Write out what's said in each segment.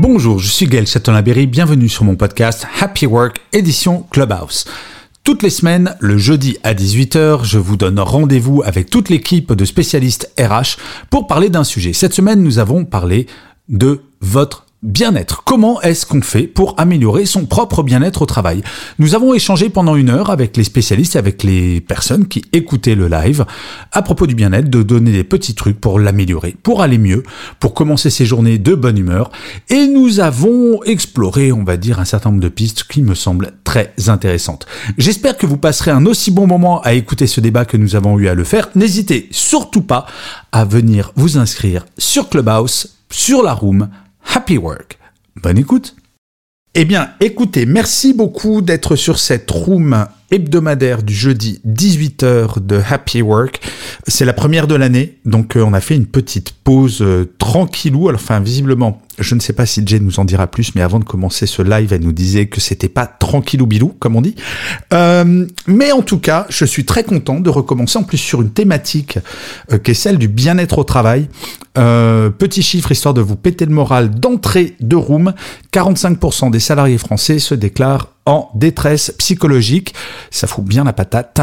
Bonjour, je suis Gaël Châtelain-Berry, bienvenue sur mon podcast Happy Work édition Clubhouse. Toutes les semaines, le jeudi à 18h, je vous donne rendez-vous avec toute l'équipe de spécialistes RH pour parler d'un sujet. Cette semaine, nous avons parlé de votre Bien-être. Comment est-ce qu'on fait pour améliorer son propre bien-être au travail? Nous avons échangé pendant une heure avec les spécialistes et avec les personnes qui écoutaient le live à propos du bien-être, de donner des petits trucs pour l'améliorer, pour aller mieux, pour commencer ses journées de bonne humeur. Et nous avons exploré, on va dire, un certain nombre de pistes qui me semblent très intéressantes. J'espère que vous passerez un aussi bon moment à écouter ce débat que nous avons eu à le faire. N'hésitez surtout pas à venir vous inscrire sur Clubhouse, sur la room, Happy Work. Bonne écoute. Eh bien, écoutez, merci beaucoup d'être sur cette room hebdomadaire du jeudi 18h de Happy Work. C'est la première de l'année, donc euh, on a fait une petite pause euh, tranquillou. Alors, enfin, visiblement, je ne sais pas si Jay nous en dira plus, mais avant de commencer ce live, elle nous disait que c'était pas tranquillou bilou, comme on dit. Euh, mais en tout cas, je suis très content de recommencer en plus sur une thématique euh, qui est celle du bien-être au travail. Petit chiffre histoire de vous péter le moral d'entrée de room. 45% des salariés français se déclarent en détresse psychologique. Ça fout bien la patate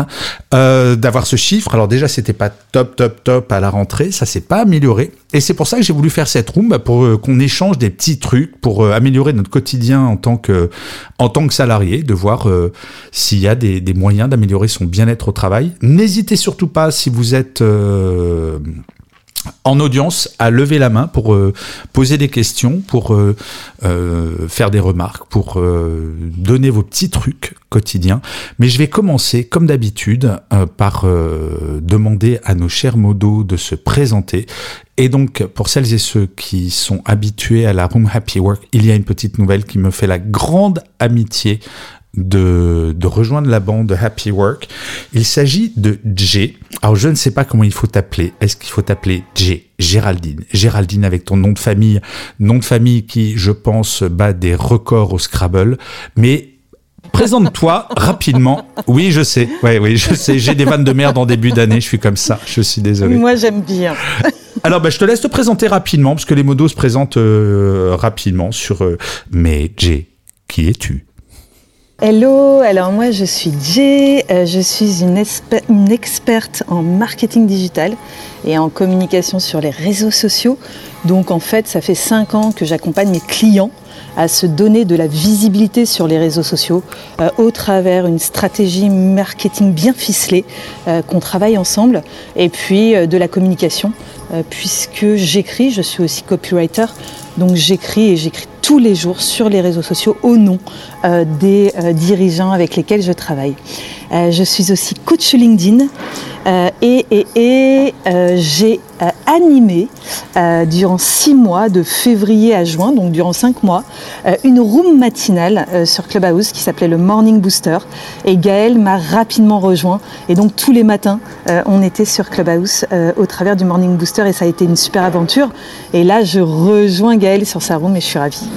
euh, d'avoir ce chiffre. Alors déjà, c'était pas top, top, top à la rentrée. Ça s'est pas amélioré. Et c'est pour ça que j'ai voulu faire cette room bah, pour euh, qu'on échange des petits trucs pour euh, améliorer notre quotidien en tant que en tant que salarié, de voir euh, s'il y a des, des moyens d'améliorer son bien-être au travail. N'hésitez surtout pas si vous êtes en audience à lever la main pour euh, poser des questions, pour euh, euh, faire des remarques, pour euh, donner vos petits trucs quotidiens. Mais je vais commencer, comme d'habitude, euh, par euh, demander à nos chers modos de se présenter. Et donc, pour celles et ceux qui sont habitués à la Room Happy Work, il y a une petite nouvelle qui me fait la grande amitié de, de rejoindre la bande Happy Work. Il s'agit de J. Alors je ne sais pas comment il faut t'appeler. Est-ce qu'il faut t'appeler J? Géraldine Géraldine avec ton nom de famille, nom de famille qui, je pense, bat des records au Scrabble. Mais Présente-toi rapidement. Oui, je sais. Ouais, oui, je sais. J'ai des vannes de merde en début d'année. Je suis comme ça. Je suis désolé. Moi, j'aime bien. Alors, bah, je te laisse te présenter rapidement, parce que les modos se présentent euh, rapidement sur. euh, mais Jay, qui es-tu? Hello, alors moi je suis Jay, euh, je suis une, experte en marketing digital et en communication sur les réseaux sociaux. Donc en fait, ça fait cinq ans que j'accompagne mes clients à se donner de la visibilité sur les réseaux sociaux euh, au travers une stratégie marketing bien ficelée euh, qu'on travaille ensemble et puis de la communication puisque j'écris, je suis aussi copywriter, donc j'écris et j'écris tous les jours sur les réseaux sociaux au nom euh, des euh, dirigeants avec lesquels je travaille. Euh, je suis aussi coach LinkedIn euh, et, euh, j'ai animé durant six mois, de février à juin, donc durant cinq mois, une room matinale sur Clubhouse qui s'appelait le Morning Booster. Et Gaël m'a rapidement rejoint. Et donc tous les matins, on était sur Clubhouse au travers du Morning Booster et ça a été une super aventure. Et là, je rejoins Gaël sur sa room et je suis ravie.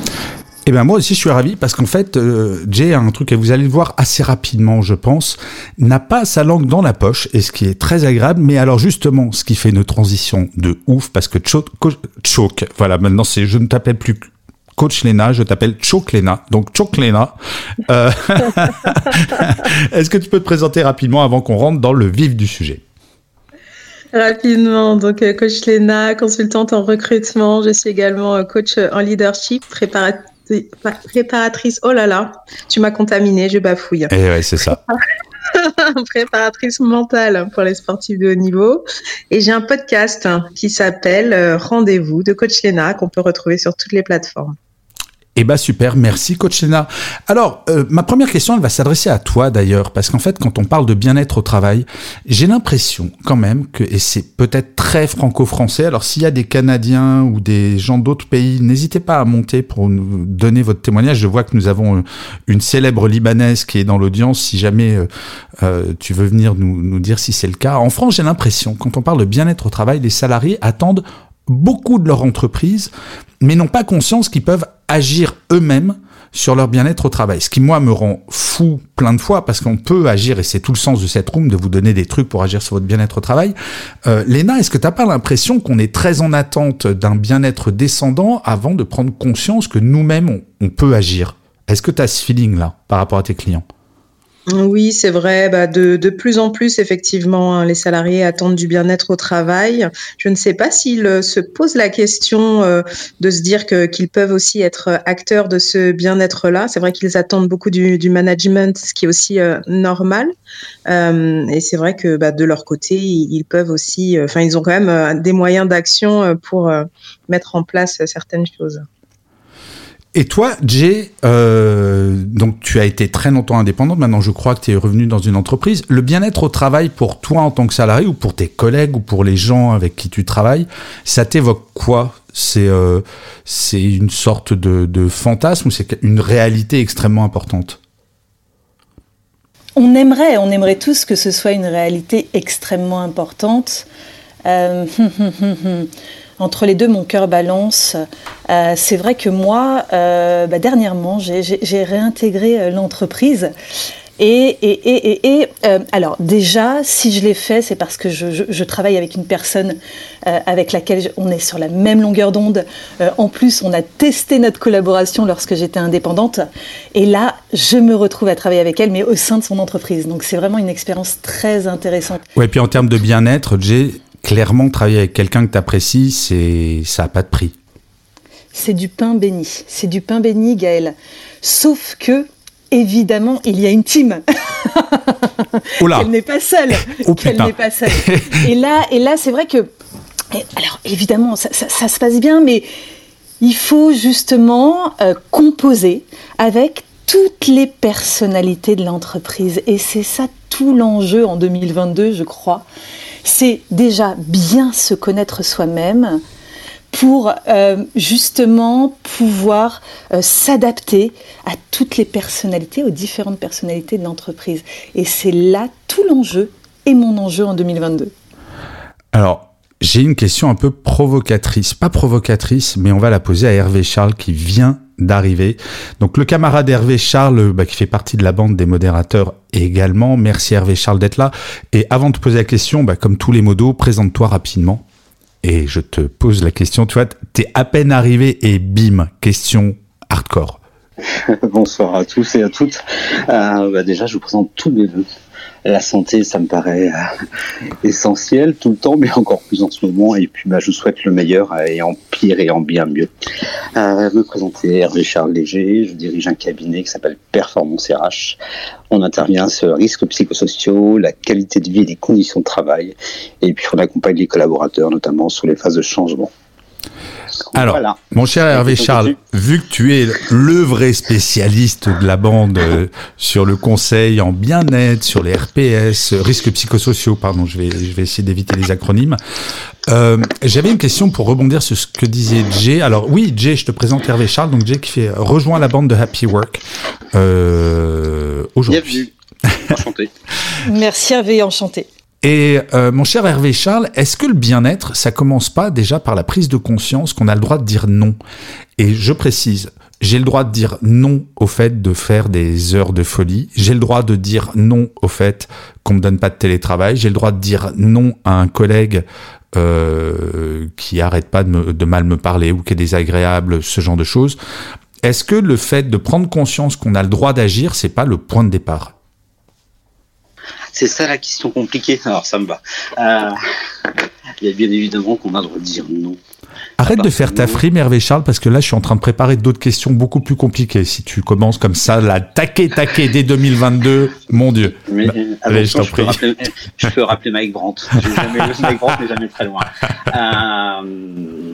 Eh ben moi aussi je suis ravi parce qu'en fait euh, Jay a un truc et vous allez le voir assez rapidement je pense n'a pas sa langue dans la poche et ce qui est très agréable mais alors justement ce qui fait une transition de ouf parce que Choke voilà maintenant c'est je ne t'appelle plus Coach Lena, je t'appelle Choke Lena. Donc Choke Lena, euh, est-ce que tu peux te présenter rapidement avant qu'on rentre dans le vif du sujet? Rapidement, donc euh, coach Léna, consultante en recrutement. Je suis également coach en leadership, préparat- préparatrice. Oh là là, tu m'as contaminée, je bafouille. Eh ouais c'est ça. préparatrice mentale pour les sportifs de haut niveau. Et j'ai un podcast qui s'appelle euh, Rendez-vous de coach Léna qu'on peut retrouver sur toutes les plateformes. Eh ben super, merci coach Lena. Alors, euh, ma première question, elle va s'adresser à toi d'ailleurs, parce qu'en fait, quand on parle de bien-être au travail, j'ai l'impression quand même que, et c'est peut-être très franco-français, alors s'il y a des Canadiens ou des gens d'autres pays, n'hésitez pas à monter pour nous donner votre témoignage. Je vois que nous avons euh, une célèbre Libanaise qui est dans l'audience, si jamais euh, tu veux venir nous, nous dire si c'est le cas. En France, j'ai l'impression, quand on parle de bien-être au travail, les salariés attendent beaucoup de leur entreprise, mais n'ont pas conscience qu'ils peuvent agir eux-mêmes sur leur bien-être au travail. Ce qui, moi, me rend fou plein de fois, parce qu'on peut agir, et c'est tout le sens de cette room, de vous donner des trucs pour agir sur votre bien-être au travail. Euh, Léna, est-ce que tu n'as pas l'impression qu'on est très en attente d'un bien-être descendant avant de prendre conscience que nous-mêmes, on peut agir? Est-ce que tu as ce feeling-là par rapport à tes clients? Oui, c'est vrai. Bah, de, de, plus en plus, effectivement, hein, les salariés attendent du bien-être au travail. Je ne sais pas s'ils euh, se posent la question euh, de se dire que, qu'ils peuvent aussi être acteurs de ce bien-être-là. C'est vrai qu'ils attendent beaucoup du, du, management, ce qui est aussi euh, normal. Euh, et c'est vrai que bah, de leur côté, ils, ils peuvent aussi, enfin, ils ont quand même des moyens d'action pour mettre en place certaines choses. Et toi, Jay, euh, donc tu as été très longtemps indépendante, maintenant je crois que tu es revenu dans une entreprise. Le bien-être au travail pour toi en tant que salarié ou pour tes collègues ou pour les gens avec qui tu travailles, ça t'évoque quoi? C'est euh, une sorte de, de fantasme ou c'est une réalité extrêmement importante? On aimerait, on aimerait tous que ce soit une réalité extrêmement importante. Euh, entre les deux, mon cœur balance. Euh, c'est vrai que moi, euh, bah, dernièrement, j'ai réintégré euh, l'entreprise. Et, et, et, et euh, alors déjà, si je l'ai fait, c'est parce que je, travaille avec une personne avec laquelle on est sur la même longueur d'onde. En plus, on a testé notre collaboration lorsque j'étais indépendante. Et là, je me retrouve à travailler avec elle, mais au sein de son entreprise. Donc c'est vraiment une expérience très intéressante. Ouais, puis en termes de bien-être, Jay, clairement, travailler avec quelqu'un que tu apprécies, c'est, ça n'a pas de prix. C'est du pain béni. C'est du pain béni, Gaël. Sauf que, évidemment, il y a une team. Elle n'est pas seule. Oh, Qu'elle n'est pas seule. et là, et là c'est vrai que. Alors, évidemment, ça, ça, ça, se passe bien, mais il faut justement euh, composer avec toutes les personnalités de l'entreprise. Et c'est ça tout l'enjeu en 2022, je crois c'est déjà bien se connaître soi-même pour euh, justement pouvoir euh, s'adapter à toutes les personnalités, aux différentes personnalités de l'entreprise. Et c'est là tout l'enjeu et mon enjeu en 2022. Alors, j'ai une question un peu provocatrice, pas provocatrice, mais on va la poser à Hervé Charles qui vient d'arriver. Donc le camarade Hervé Charles, bah, qui fait partie de la bande des modérateurs également. Merci Hervé Charles d'être là. Et avant de poser la question, bah, comme tous les modos, présente-toi rapidement. Et je te pose la question, tu vois, t'es à peine arrivé et bim, question hardcore. Bonsoir à tous et à toutes. Euh, bah déjà, je vous présente tous les deux la santé, ça me paraît euh, essentiel tout le temps, mais encore plus en ce moment. Et puis, bah, je souhaite le meilleur et en pire et en bien mieux. Euh, me présenter Hervé Charles Léger, je dirige un cabinet qui s'appelle Performance RH. On intervient sur risques psychosociaux, la qualité de vie et les conditions de travail. Et puis, on accompagne les collaborateurs, notamment sur les phases de changement. Alors, voilà. mon cher Hervé Charles, vu que tu es le vrai spécialiste de la bande euh, sur le conseil en bien-être, sur les RPS, euh, risques psychosociaux, pardon, je vais, je vais essayer d'éviter les acronymes. Euh, J'avais une question pour rebondir sur ce que disait Jay. Alors oui, Jay, je te présente Hervé Charles, donc Jay qui fait rejoint la bande de Happy Work euh, aujourd'hui. Enchanté. Merci Hervé, enchanté. Et euh, mon cher Hervé Charles, est-ce que le bien-être, ça commence pas déjà par la prise de conscience qu'on a le droit de dire non? Et je précise, j'ai le droit de dire non au fait de faire des heures de folie. J'ai le droit de dire non au fait qu'on me donne pas de télétravail. J'ai le droit de dire non à un collègue euh, qui arrête pas de, de mal me parler ou qui est désagréable, ce genre de choses. Est-ce que le fait de prendre conscience qu'on a le droit d'agir, c'est pas le point de départ? C'est ça la question compliquée. Alors ça me va. Euh, il y a bien évidemment qu'on a le droit de dire non. Arrête de faire ta frime, Hervé Charles, parce que là, je suis en train de préparer d'autres questions beaucoup plus compliquées. Si tu commences comme ça, la taquer, taquer dès 2022, mon Dieu. Mais, bah, allez, je t'en prie. Rappeler, je peux rappeler Mike Brandt. Jamais, Mike Brandt n'est jamais très loin. Euh,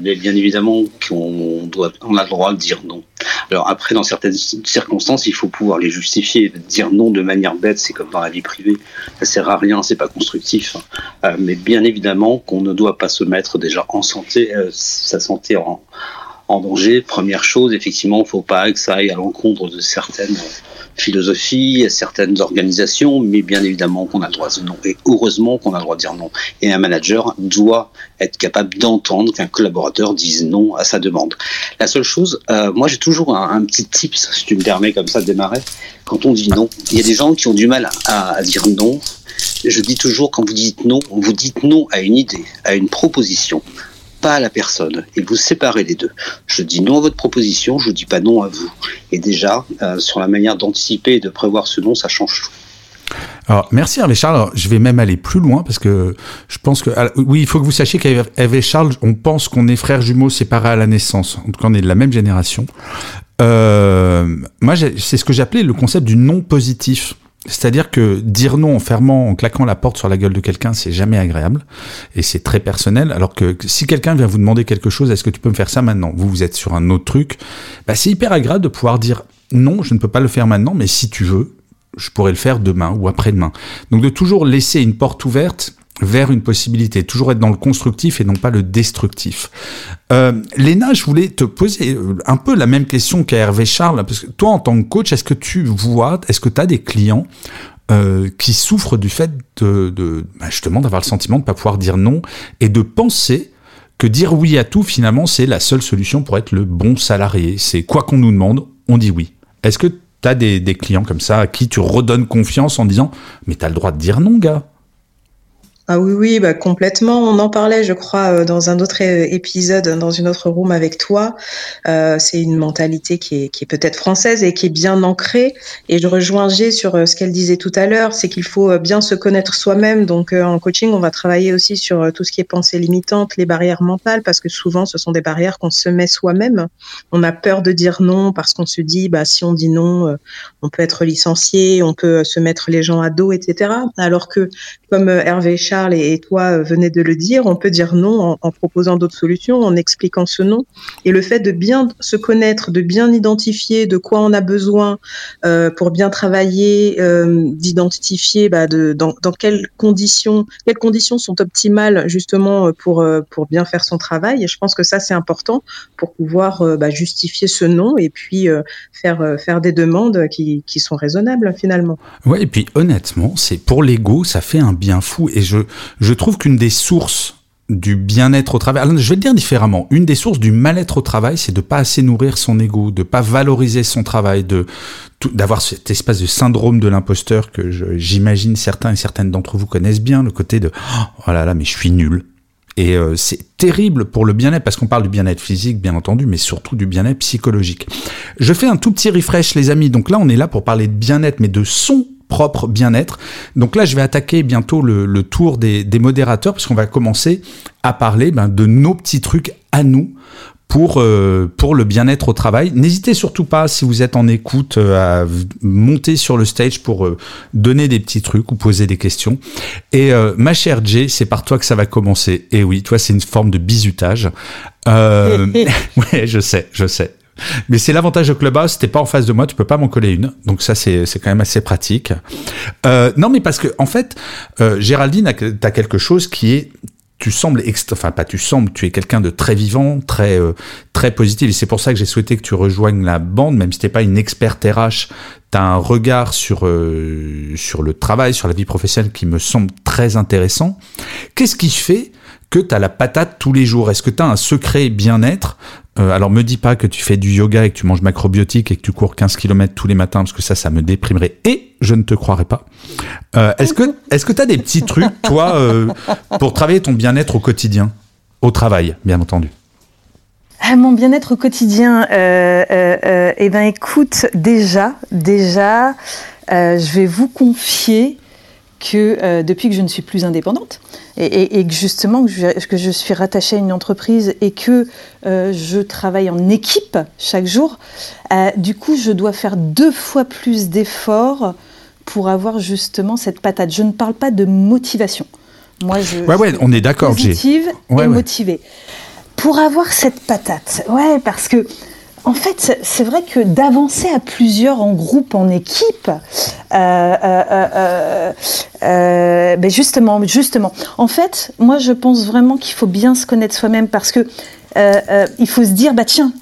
mais bien évidemment doit, on a le droit de dire non. Alors après, dans certaines circonstances, il faut pouvoir les justifier. Dire non de manière bête, c'est comme dans la vie privée, ça sert à rien, c'est pas constructif. Euh, mais bien évidemment qu'on ne doit pas se mettre déjà en santé, euh, sa santé en, danger. Première chose, effectivement, il ne faut pas que ça aille à l'encontre de certaines philosophies, certaines organisations, mais bien évidemment qu'on a le droit de dire non. Et heureusement qu'on a le droit de dire non. Et un manager doit être capable d'entendre qu'un collaborateur dise non à sa demande. La seule chose, euh, moi j'ai toujours un, petit tip, si tu me permets comme ça de démarrer, quand on dit non. Il y a des gens qui ont du mal à dire non. Je dis toujours, quand vous dites non, vous dites non à une idée, à une proposition, pas à la personne et vous séparez les deux. Je dis non à votre proposition, je dis pas non à vous. Et déjà, euh, sur la manière d'anticiper et de prévoir ce non, ça change tout. Alors, merci Hervé Charles. je vais même aller plus loin parce que je pense que oui, il faut que vous sachiez qu'Hervé Charles, on pense qu'on est frères jumeaux séparés à la naissance. En tout cas, on est de la même génération. Euh, moi, c'est ce que j'appelais le concept du non positif. C'est-à-dire que dire non en fermant, en claquant la porte sur la gueule de quelqu'un, c'est jamais agréable et c'est très personnel. Alors que si quelqu'un vient vous demander quelque chose, est-ce que tu peux me faire ça maintenant? Vous, vous êtes sur un autre truc. Bah, c'est hyper agréable de pouvoir dire non, je ne peux pas le faire maintenant, mais si tu veux, je pourrais le faire demain ou après-demain. Donc de toujours laisser une porte ouverte vers une possibilité, toujours être dans le constructif et non pas le destructif. Euh, Léna, je voulais te poser euh, un peu la même question qu'à Hervé Charles, parce que toi, en tant que coach, est-ce que tu vois, est-ce que tu as des clients euh, qui souffrent du fait de, de bah, justement d'avoir le sentiment de ne pas pouvoir dire non et de penser que dire oui à tout, finalement, c'est la seule solution pour être le bon salarié? C'est quoi qu'on nous demande, on dit oui. Est-ce que tu as des, des clients comme ça à qui tu redonnes confiance en disant Mais tu as le droit de dire non, gars? Ah oui, oui, bah complètement. On en parlait, je crois, euh, dans un autre euh, épisode, dans une autre room avec toi. Euh, c'est une mentalité qui est, peut-être française et qui est bien ancrée. Et je rejoins G sur ce qu'elle disait tout à l'heure, c'est qu'il faut bien se connaître soi-même. Donc en coaching, on va travailler aussi sur tout ce qui est pensée limitante, les barrières mentales, parce que souvent, ce sont des barrières qu'on se met soi-même. On a peur de dire non parce qu'on se dit, bah si on dit non, on peut être licencié, on peut se mettre les gens à dos, etc. Alors que, comme Hervé Chat et, toi euh, de le dire, on peut dire non en, proposant d'autres solutions, en expliquant ce non. Et le fait de bien se connaître, de bien identifier de quoi on a besoin euh, pour bien travailler, euh, d'identifier bah, dans, quelles conditions, quelles conditions sont optimales justement pour, pour bien faire son travail. Et je pense que ça, c'est important pour pouvoir bah, justifier ce non et puis faire, faire des demandes qui, qui sont raisonnables finalement. Ouais, et puis honnêtement, c'est pour l'ego, ça fait un bien fou. Et je, je trouve qu'une des sources du bien-être au travail. Alors, je vais le dire différemment. Une des sources du mal-être au travail, c'est de pas assez nourrir son ego, de pas valoriser son travail, de d'avoir cet espace de syndrome de l'imposteur que j'imagine certains et certaines d'entre vous connaissent bien, le côté de oh là là, mais je suis nul. Et euh, c'est terrible pour le bien-être, parce qu'on parle du bien-être physique, bien entendu, mais surtout du bien-être psychologique. Je fais un tout petit refresh, les amis. Donc là, on est là pour parler de bien-être, mais de son propre bien-être. Donc là, je vais attaquer bientôt le, tour des, modérateurs, parce qu'on va commencer à parler ben, de nos petits trucs à nous pour, euh, pour le bien-être au travail. N'hésitez surtout pas, si vous êtes en écoute, euh, à monter sur le stage pour euh, donner des petits trucs ou poser des questions. Et ma chère Jay, c'est par toi que ça va commencer. Et oui, toi, c'est une forme de bizutage. ouais, je sais, je sais. Mais c'est l'avantage de Clubhouse, t'es pas en face de moi, tu peux pas m'en coller une. Donc ça, c'est quand même assez pratique. Euh, non, mais parce que, en fait, euh, Géraldine, t'as quelque chose qui est tu sembles enfin pas tu sembles, tu es quelqu'un de très vivant, très euh, très positif et c'est pour ça que j'ai souhaité que tu rejoignes la bande même si t'es pas une experte RH, tu as un regard sur euh, sur le travail, sur la vie professionnelle qui me semble très intéressant. Qu'est-ce qui fait que tu as la patate tous les jours Est-ce que tu as un secret bien-être? Euh, alors me dis pas que tu fais du yoga et que tu manges macrobiotique et que tu cours 15 km tous les matins parce que ça, ça me déprimerait et je ne te croirais pas. Euh, est-ce que que tu as des petits trucs, toi, euh, pour travailler ton bien-être au quotidien? Au travail, bien entendu. Ah, mon bien-être au quotidien, eh ben écoute, déjà, déjà, je vais vous confier que depuis que je ne suis plus indépendante, et, que justement que je, que je, suis rattachée à une entreprise et que euh, je travaille en équipe chaque jour, euh, du coup je dois faire deux fois plus d'efforts pour avoir justement cette patate. Je ne parle pas de motivation. Moi, je ouais, ouais, on est d'accord, positive et motivée. Pour avoir cette patate, ouais, parce que en fait, c'est vrai que d'avancer à plusieurs en groupe, en équipe, euh, euh, euh, ben justement, justement. En fait, moi, je pense vraiment qu'il faut bien se connaître soi-même parce que il faut se dire, bah tiens.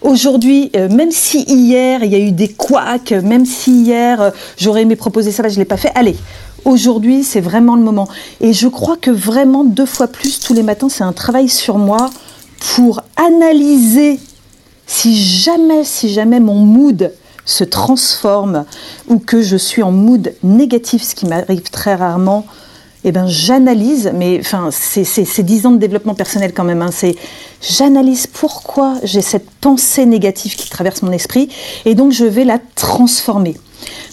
Aujourd'hui, même si hier il y a eu des couacs, même si hier j'aurais aimé proposer ça, là je l'ai pas fait. Allez, aujourd'hui c'est vraiment le moment. Et je crois que vraiment deux fois plus tous les matins, c'est un travail sur moi pour analyser si jamais, si jamais mon mood se transforme ou que je suis en mood négatif, ce qui m'arrive très rarement, eh ben j'analyse, mais enfin c'est dix ans de développement personnel quand même. Hein, j'analyse pourquoi j'ai cette pensée négative qui traverse mon esprit et donc je vais la transformer.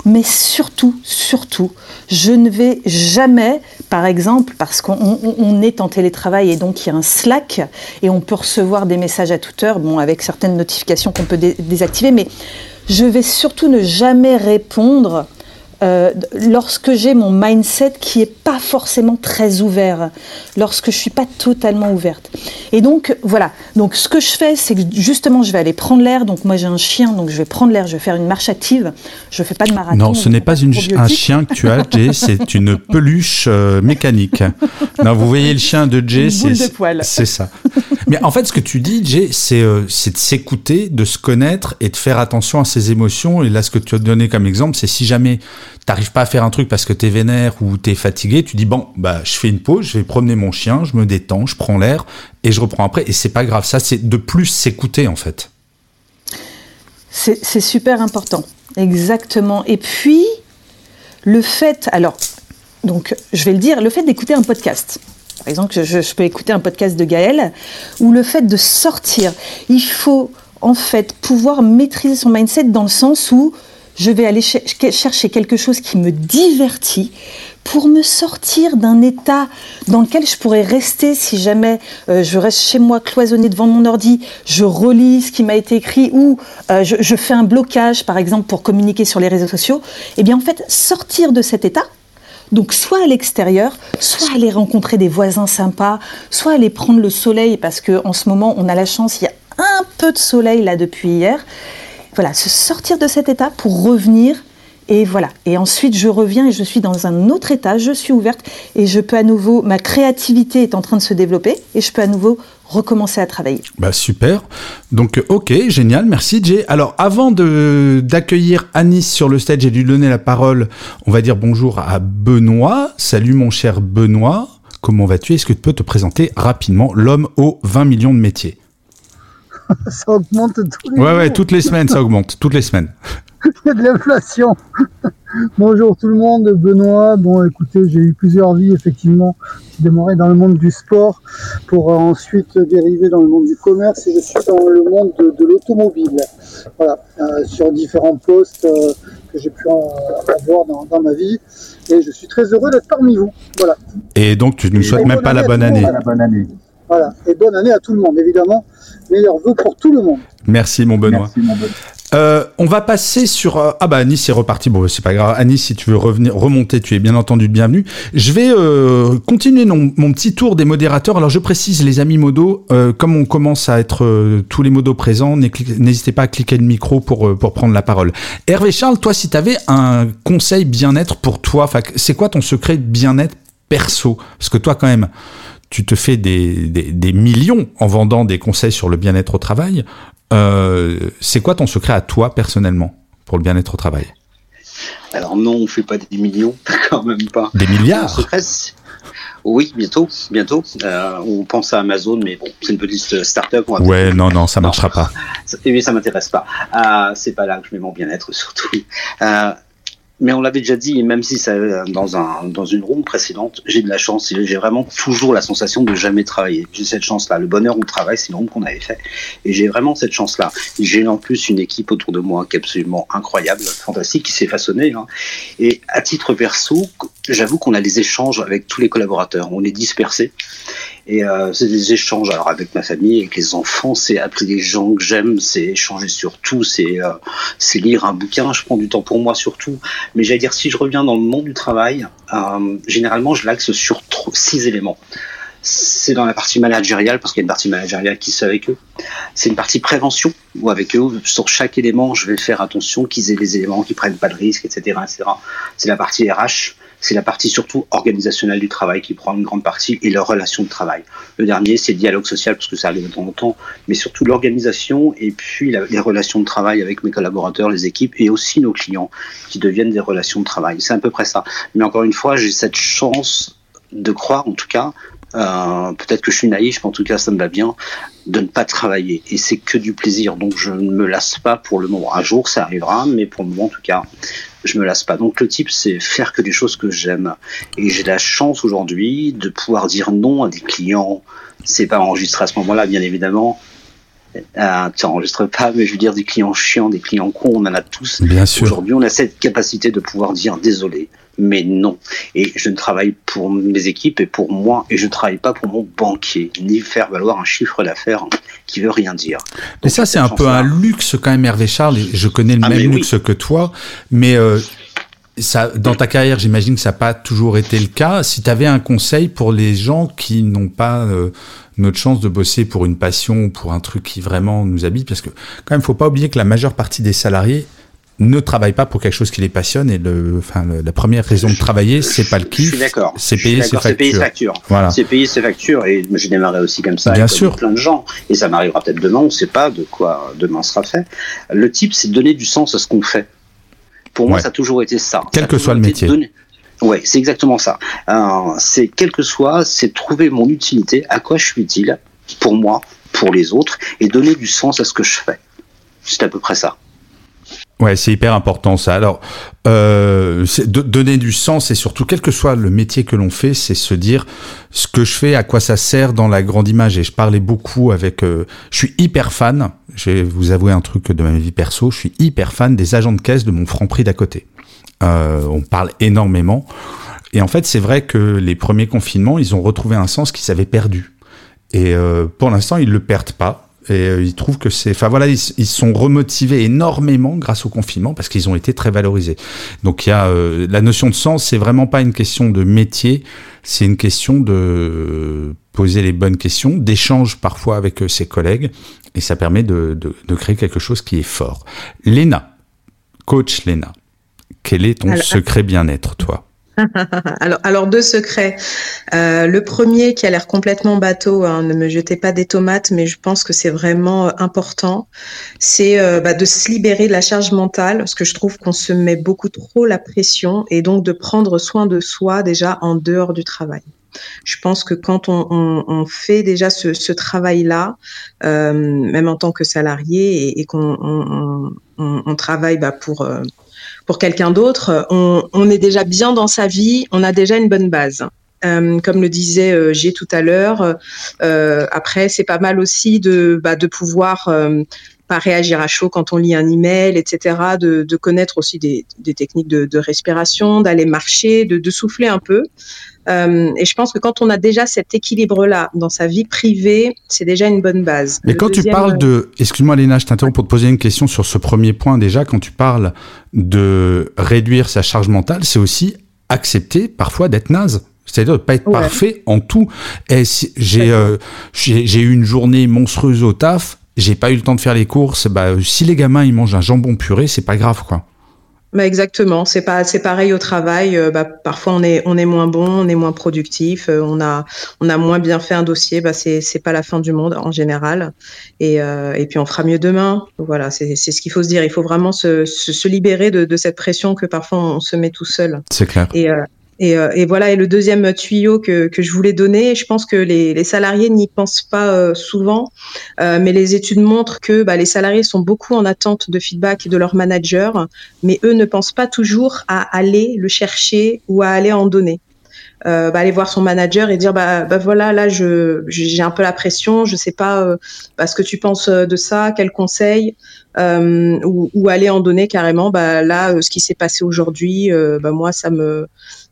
Mais surtout, surtout, je ne vais jamais, par exemple, parce qu'on est en télétravail et donc il y a un Slack et on peut recevoir des messages à toute heure, avec certaines notifications qu'on peut désactiver, mais je vais surtout ne jamais répondre euh, lorsque j'ai mon mindset qui est pas forcément très ouvert, lorsque je suis pas totalement ouverte. Et donc voilà. Donc ce que je fais, c'est que justement, je vais aller prendre l'air. Donc moi j'ai un chien, donc je vais prendre l'air, je vais faire une marche active. Je fais pas de marathon. Non, ce n'est pas une, un chien que tu as, Jay. C'est une peluche euh, mécanique. Non, vous voyez le chien de Jay, c'est ça. Mais en fait, ce que tu dis, Jay, euh, c'est de s'écouter, de se connaître et de faire attention à ses émotions. Et là, ce que tu as donné comme exemple, c'est si jamais t'arrives pas à faire un truc parce que t'es vénère ou t'es fatigué, tu dis bon, bah je fais une pause, je vais promener mon chien, je me détends, je prends l'air et je reprends après. Et c'est pas grave. Ça, c'est de plus s'écouter en fait. C'est super important, exactement. Et puis le fait, alors donc je vais le dire, le fait d'écouter un podcast. Par exemple, je, peux écouter un podcast de Gaël, ou le fait de sortir. Il faut en fait pouvoir maîtriser son mindset dans le sens où je vais aller chercher quelque chose qui me divertit pour me sortir d'un état dans lequel je pourrais rester si jamais euh, je reste chez moi cloisonné devant mon ordi, je relis ce qui m'a été écrit ou euh, je, je, fais un blocage par exemple pour communiquer sur les réseaux sociaux. Eh bien en fait, sortir de cet état, donc soit à l'extérieur, soit aller rencontrer des voisins sympas, soit aller prendre le soleil parce qu'en ce moment on a la chance, il y a un peu de soleil là depuis hier voilà, se sortir de cet état pour revenir. Et voilà. Et ensuite, je reviens et je suis dans un autre état, je suis ouverte et je peux à nouveau, ma créativité est en train de se développer et je peux à nouveau recommencer à travailler. Bah super. Donc ok, génial, merci Jay. Alors avant de d'accueillir Anis sur le stage et de lui donner la parole, on va dire bonjour à Benoît. Salut mon cher Benoît. Comment vas-tu? Est-ce que tu peux te présenter rapidement? L'homme aux 20 millions de métiers ça augmente tous les Ouais, ouais, toutes les semaines, ça augmente, toutes les semaines. Il y a de l'inflation. Bonjour tout le monde, Benoît. Bon, écoutez, j'ai eu plusieurs vies, effectivement. J'ai démarré dans le monde du sport pour ensuite dériver dans le monde du commerce et je suis dans le monde de, l'automobile. Voilà, euh, sur différents postes euh, que j'ai pu avoir dans, dans, ma vie. Et je suis très heureux d'être parmi vous. Voilà. Et donc, tu ne nous souhaites même pas la bonne année. La bonne année. Voilà. Et bonne année à tout le monde, évidemment. Meilleurs vœux pour tout le monde. Merci, mon Benoît. Euh, on va passer sur euh, ah bah Anis est reparti. Bon c'est pas grave. Anis si tu veux revenir remonter tu es bien entendu bienvenu. Je vais euh, continuer mon, petit tour des modérateurs. Alors je précise les amis modos comme on commence à être tous les modos présents n'hésitez pas à cliquer le micro pour pour prendre la parole. Hervé Charles toi si tu avais un conseil bien-être pour toi c'est quoi ton secret de bien-être perso? Parce que toi quand même tu te fais des, des, millions en vendant des conseils sur le bien-être au travail. Euh, c'est quoi ton secret à toi personnellement pour le bien-être au travail? Alors non, on fait pas des millions, quand même pas. Des milliards? Oui, bientôt, bientôt. Euh, on pense à Amazon, mais bon, c'est une petite start-up. ouais, non, non, ça marchera pas. Et eh ça m'intéresse pas. Euh, c'est pas là que je mets mon bien-être surtout. Mais on l'avait déjà dit, même si ça dans un dans une room précédente, j'ai de la chance, j'ai vraiment toujours la sensation de jamais travailler. J'ai cette chance-là. Le bonheur au travail, c'est une room qu'on avait fait, et j'ai vraiment cette chance-là. J'ai en plus une équipe autour de moi qui est absolument incroyable, fantastique, qui s'est façonnée. Hein. Et à titre perso, j'avoue qu'on a des échanges avec tous les collaborateurs. On est dispersés. Et euh, c'est des échanges alors avec ma famille, avec les enfants, c'est appeler les gens que j'aime, c'est échanger sur tout, c'est euh, lire un bouquin. Je prends du temps pour moi surtout. Mais j'allais dire si je reviens dans le monde du travail, euh, généralement je l'axe sur six éléments. c'est dans la partie managériale, parce qu'il y a une partie managériale qui se avec eux. C'est une partie prévention, où avec eux, sur chaque élément, je vais faire attention qu'ils aient des éléments, qu'ils prennent pas de risques, etc. etc. C'est la partie RH, c'est la partie surtout organisationnelle du travail qui prend une grande partie, et leur relation de travail. Le dernier, c'est le dialogue social, parce que ça arrive de temps en temps, mais surtout l'organisation, et puis les relations de travail avec mes collaborateurs, les équipes, et aussi nos clients, qui deviennent des relations de travail. C'est à peu près ça. Mais encore une fois, j'ai cette chance de croire, en tout cas, euh, peut-être que je suis naïf, mais en tout cas ça me va bien, de ne pas travailler. Et c'est que du plaisir. Donc je ne me lasse pas pour le moment. Un jour ça arrivera, mais pour le moment en tout cas, je me lasse pas. Donc le type, c'est faire que des choses que j'aime. Et j'ai la chance aujourd'hui de pouvoir dire non à des clients. C'est pas enregistré à ce moment-là, bien évidemment. Euh, tu n'enregistres pas, mais je veux dire des clients chiants, des clients cons, on en a tous. Bien sûr. Aujourd'hui, on a cette capacité de pouvoir dire désolé mais non. Et je ne travaille pour mes équipes et pour moi, et je ne travaille pas pour mon banquier, ni faire valoir un chiffre d'affaires qui veut rien dire. Mais ça, c'est un peu un luxe quand même, Hervé Charles. Je connais le ah, même luxe que toi, mais euh, ça, dans ta carrière, j'imagine que ça n'a pas toujours été le cas. Si tu avais un conseil pour les gens qui n'ont pas euh, notre chance de bosser pour une passion, pour un truc qui vraiment nous habite, parce que quand même, faut pas oublier que la majeure partie des salariés ne travaille pas pour quelque chose qui les passionne et le, enfin, la première raison de travailler, c'est pas le kiff. C'est payer ses factures. C'est payer ses factures. Voilà. C'est payer ses factures et j'ai démarré aussi comme ça. Bien avec sûr. Plein de gens et ça m'arrivera peut-être demain. On ne sait pas de quoi demain sera fait. Le type, c'est donner du sens à ce qu'on fait. Pour moi, ça a toujours été ça. Quel que soit le métier. Oui, c'est exactement ça. C'est quel que soit, c'est trouver mon utilité, à quoi je suis utile, pour moi, pour les autres, et donner du sens à ce que je fais. C'est à peu près ça. Ouais, c'est hyper important ça. Alors, euh, donner du sens et surtout, quel que soit le métier que l'on fait, c'est se dire ce que je fais, à quoi ça sert dans la grande image. Et je parlais beaucoup avec. Euh, je suis hyper fan. Je vais vous avouer un truc de ma vie perso. Je suis hyper fan des agents de caisse de mon franc prix d'à côté. Euh, on parle énormément. Et en fait, c'est vrai que les premiers confinements, ils ont retrouvé un sens qu'ils avaient perdu. Et euh, pour l'instant, ils le perdent pas. Et euh, ils trouvent que c'est, enfin voilà, ils, ils sont remotivés énormément grâce au confinement parce qu'ils ont été très valorisés. Donc il y a euh, la notion de sens, c'est vraiment pas une question de métier, c'est une question de poser les bonnes questions, d'échange parfois avec euh, ses collègues, et ça permet de, de, de créer quelque chose qui est fort. Léna, coach Léna, quel est ton secret bien-être, toi alors, alors deux secrets. Euh, le premier qui a l'air complètement bateau, hein, ne me jetez pas des tomates, mais je pense que c'est vraiment euh, important, c'est euh, bah, de se libérer de la charge mentale, parce que je trouve qu'on se met beaucoup trop la pression, et donc de prendre soin de soi déjà en dehors du travail. Je pense que quand on, on, on fait déjà ce, ce travail-là, euh, même en tant que salarié, et, et qu'on on, on, travaille bah, pour pour quelqu'un d'autre, on, on, est déjà bien dans sa vie, on a déjà une bonne base. Euh, comme le disait euh, tout à l'heure, euh, après c'est pas mal aussi de, bah, de pouvoir euh, pas réagir à chaud quand on lit un email, etc. De, de connaître aussi des, des techniques de, de respiration, d'aller marcher, de, de, souffler un peu. Euh, et je pense que quand on a déjà cet équilibre-là dans sa vie privée, c'est déjà une bonne base. Mais quand tu parles de, excuse-moi Léna, je t'interromps pour te poser une question sur ce premier point déjà, quand tu parles de réduire sa charge mentale, c'est aussi accepter parfois d'être naze. C'est-à-dire de pas être ouais. parfait en tout. Et si, j'ai, euh, j'ai eu une journée monstrueuse au taf, j'ai pas eu le temps de faire les courses. Bah, si les gamins ils mangent un jambon puré, c'est pas grave quoi. Bah exactement, c'est pas c'est pareil au travail. Euh, bah, parfois on est on est moins bon, on est moins productif, euh, on a on a moins bien fait un dossier. Bah c'est c'est pas la fin du monde en général. Et euh, et puis on fera mieux demain. Voilà, c'est c'est ce qu'il faut se dire. Il faut vraiment se se, se libérer de, de cette pression que parfois on se met tout seul. C'est clair. Et euh, et, euh, et, voilà, et le deuxième tuyau que, que je voulais donner, je pense que les, les salariés n'y pensent pas euh, souvent, euh, mais les études montrent que bah, les salariés sont beaucoup en attente de feedback de leur manager, mais eux ne pensent pas toujours à aller le chercher ou à aller en donner. Euh, bah, aller voir son manager et dire bah, bah voilà là je j'ai un peu la pression je sais pas euh, bah, ce que tu penses de ça quel conseil euh, ou, ou, aller en donner carrément bah là ce qui s'est passé aujourd'hui bah moi ça me euh,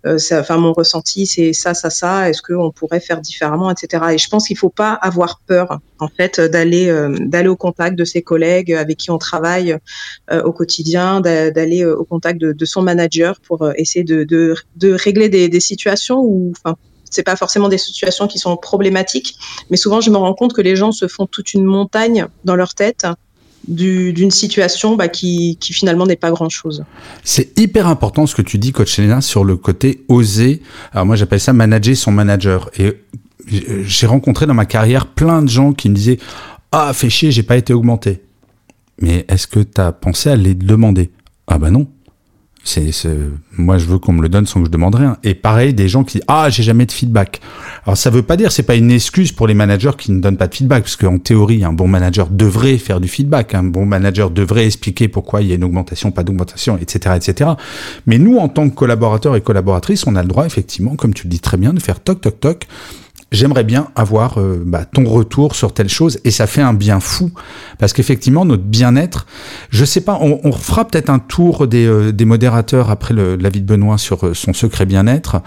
enfin mon ressenti c'est ça, ça, ça. Est-ce qu'on pourrait faire différemment, etc. Et je pense qu'il faut pas avoir peur en fait d'aller euh, d'aller au contact de ses collègues avec qui on travaille euh, au quotidien, d'aller au contact de, de, son manager pour essayer de, de, de régler des, des situations où, enfin, c'est pas forcément des situations qui sont problématiques, mais souvent je me rends compte que les gens se font toute une montagne dans leur tête d'une situation bah, qui, qui, finalement n'est pas grand chose. C'est hyper important ce que tu dis, coach Elena, sur le côté oser. Alors moi j'appelle ça manager son manager. Et j'ai rencontré dans ma carrière plein de gens qui me disaient ah fais chier j'ai pas été augmenté. Mais est-ce que tu as pensé à les demander? Ah bah non. C'est, moi, je veux qu'on me le donne sans que je demande rien. Et pareil, des gens qui ah j'ai jamais de feedback. Alors ça veut pas dire, c'est pas une excuse pour les managers qui ne donnent pas de feedback, parce qu'en théorie, un bon manager devrait faire du feedback. Un bon manager devrait expliquer pourquoi il y a une augmentation, pas d'augmentation, etc., etc. Mais nous, en tant que collaborateurs et collaboratrices, on a le droit effectivement, comme tu le dis très bien, de faire toc toc toc j'aimerais bien avoir euh, bah, ton retour sur telle chose et ça fait un bien fou parce qu'effectivement notre bien-être je sais pas on, on fera peut-être un tour des, euh, des modérateurs après l'avis de Benoît sur euh, son secret bien-être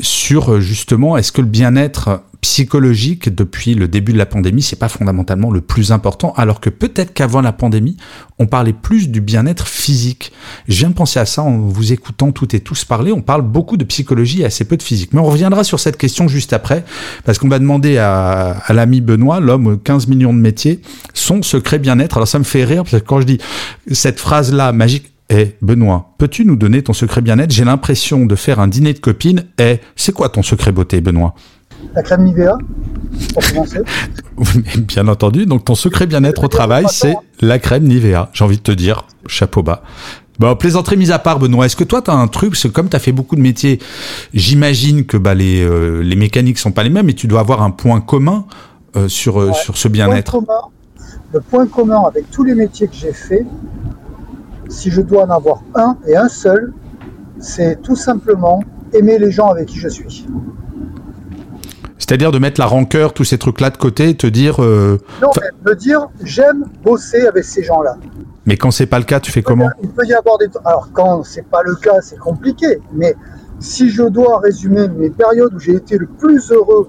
sur justement est-ce que le bien-être psychologique depuis le début de la pandémie, c'est pas fondamentalement le plus important, alors que peut-être qu'avant la pandémie, on parlait plus du bien-être physique. Je viens de penser à ça en vous écoutant toutes et tous parler. On parle beaucoup de psychologie et assez peu de physique. Mais on reviendra sur cette question juste après, parce qu'on va demander à, l'ami Benoît, l'homme 15 millions de métiers, son secret bien-être. Alors ça me fait rire, parce que quand je dis cette phrase-là magique, eh, Benoît, peux-tu nous donner ton secret bien-être? J'ai l'impression de faire un dîner de copines. Eh, c'est quoi ton secret beauté, Benoît? La crème Nivea, pour commencer. Bien entendu, donc ton secret bien-être au travail, c'est la crème Nivea. J'ai envie de te dire, chapeau bas. Bon, plaisanterie mise à part, Benoît, est-ce que toi, tu as un truc, parce que comme tu as fait beaucoup de métiers, j'imagine que bah, les, euh, les mécaniques sont pas les mêmes, mais tu dois avoir un point commun euh, sur, euh, sur ce bien-être. Le point commun avec tous les métiers que j'ai fait, si je dois en avoir un et un seul, c'est tout simplement aimer les gens avec qui je suis. C'est-à-dire de mettre la rancœur, tous ces trucs-là de côté, et te dire. Euh, non, mais me dire, j'aime bosser avec ces gens-là. Mais quand c'est pas le cas, tu fais comment? Il peut y avoir des. Alors quand c'est pas le cas, c'est compliqué. Mais si je dois résumer mes périodes où j'ai été le plus heureux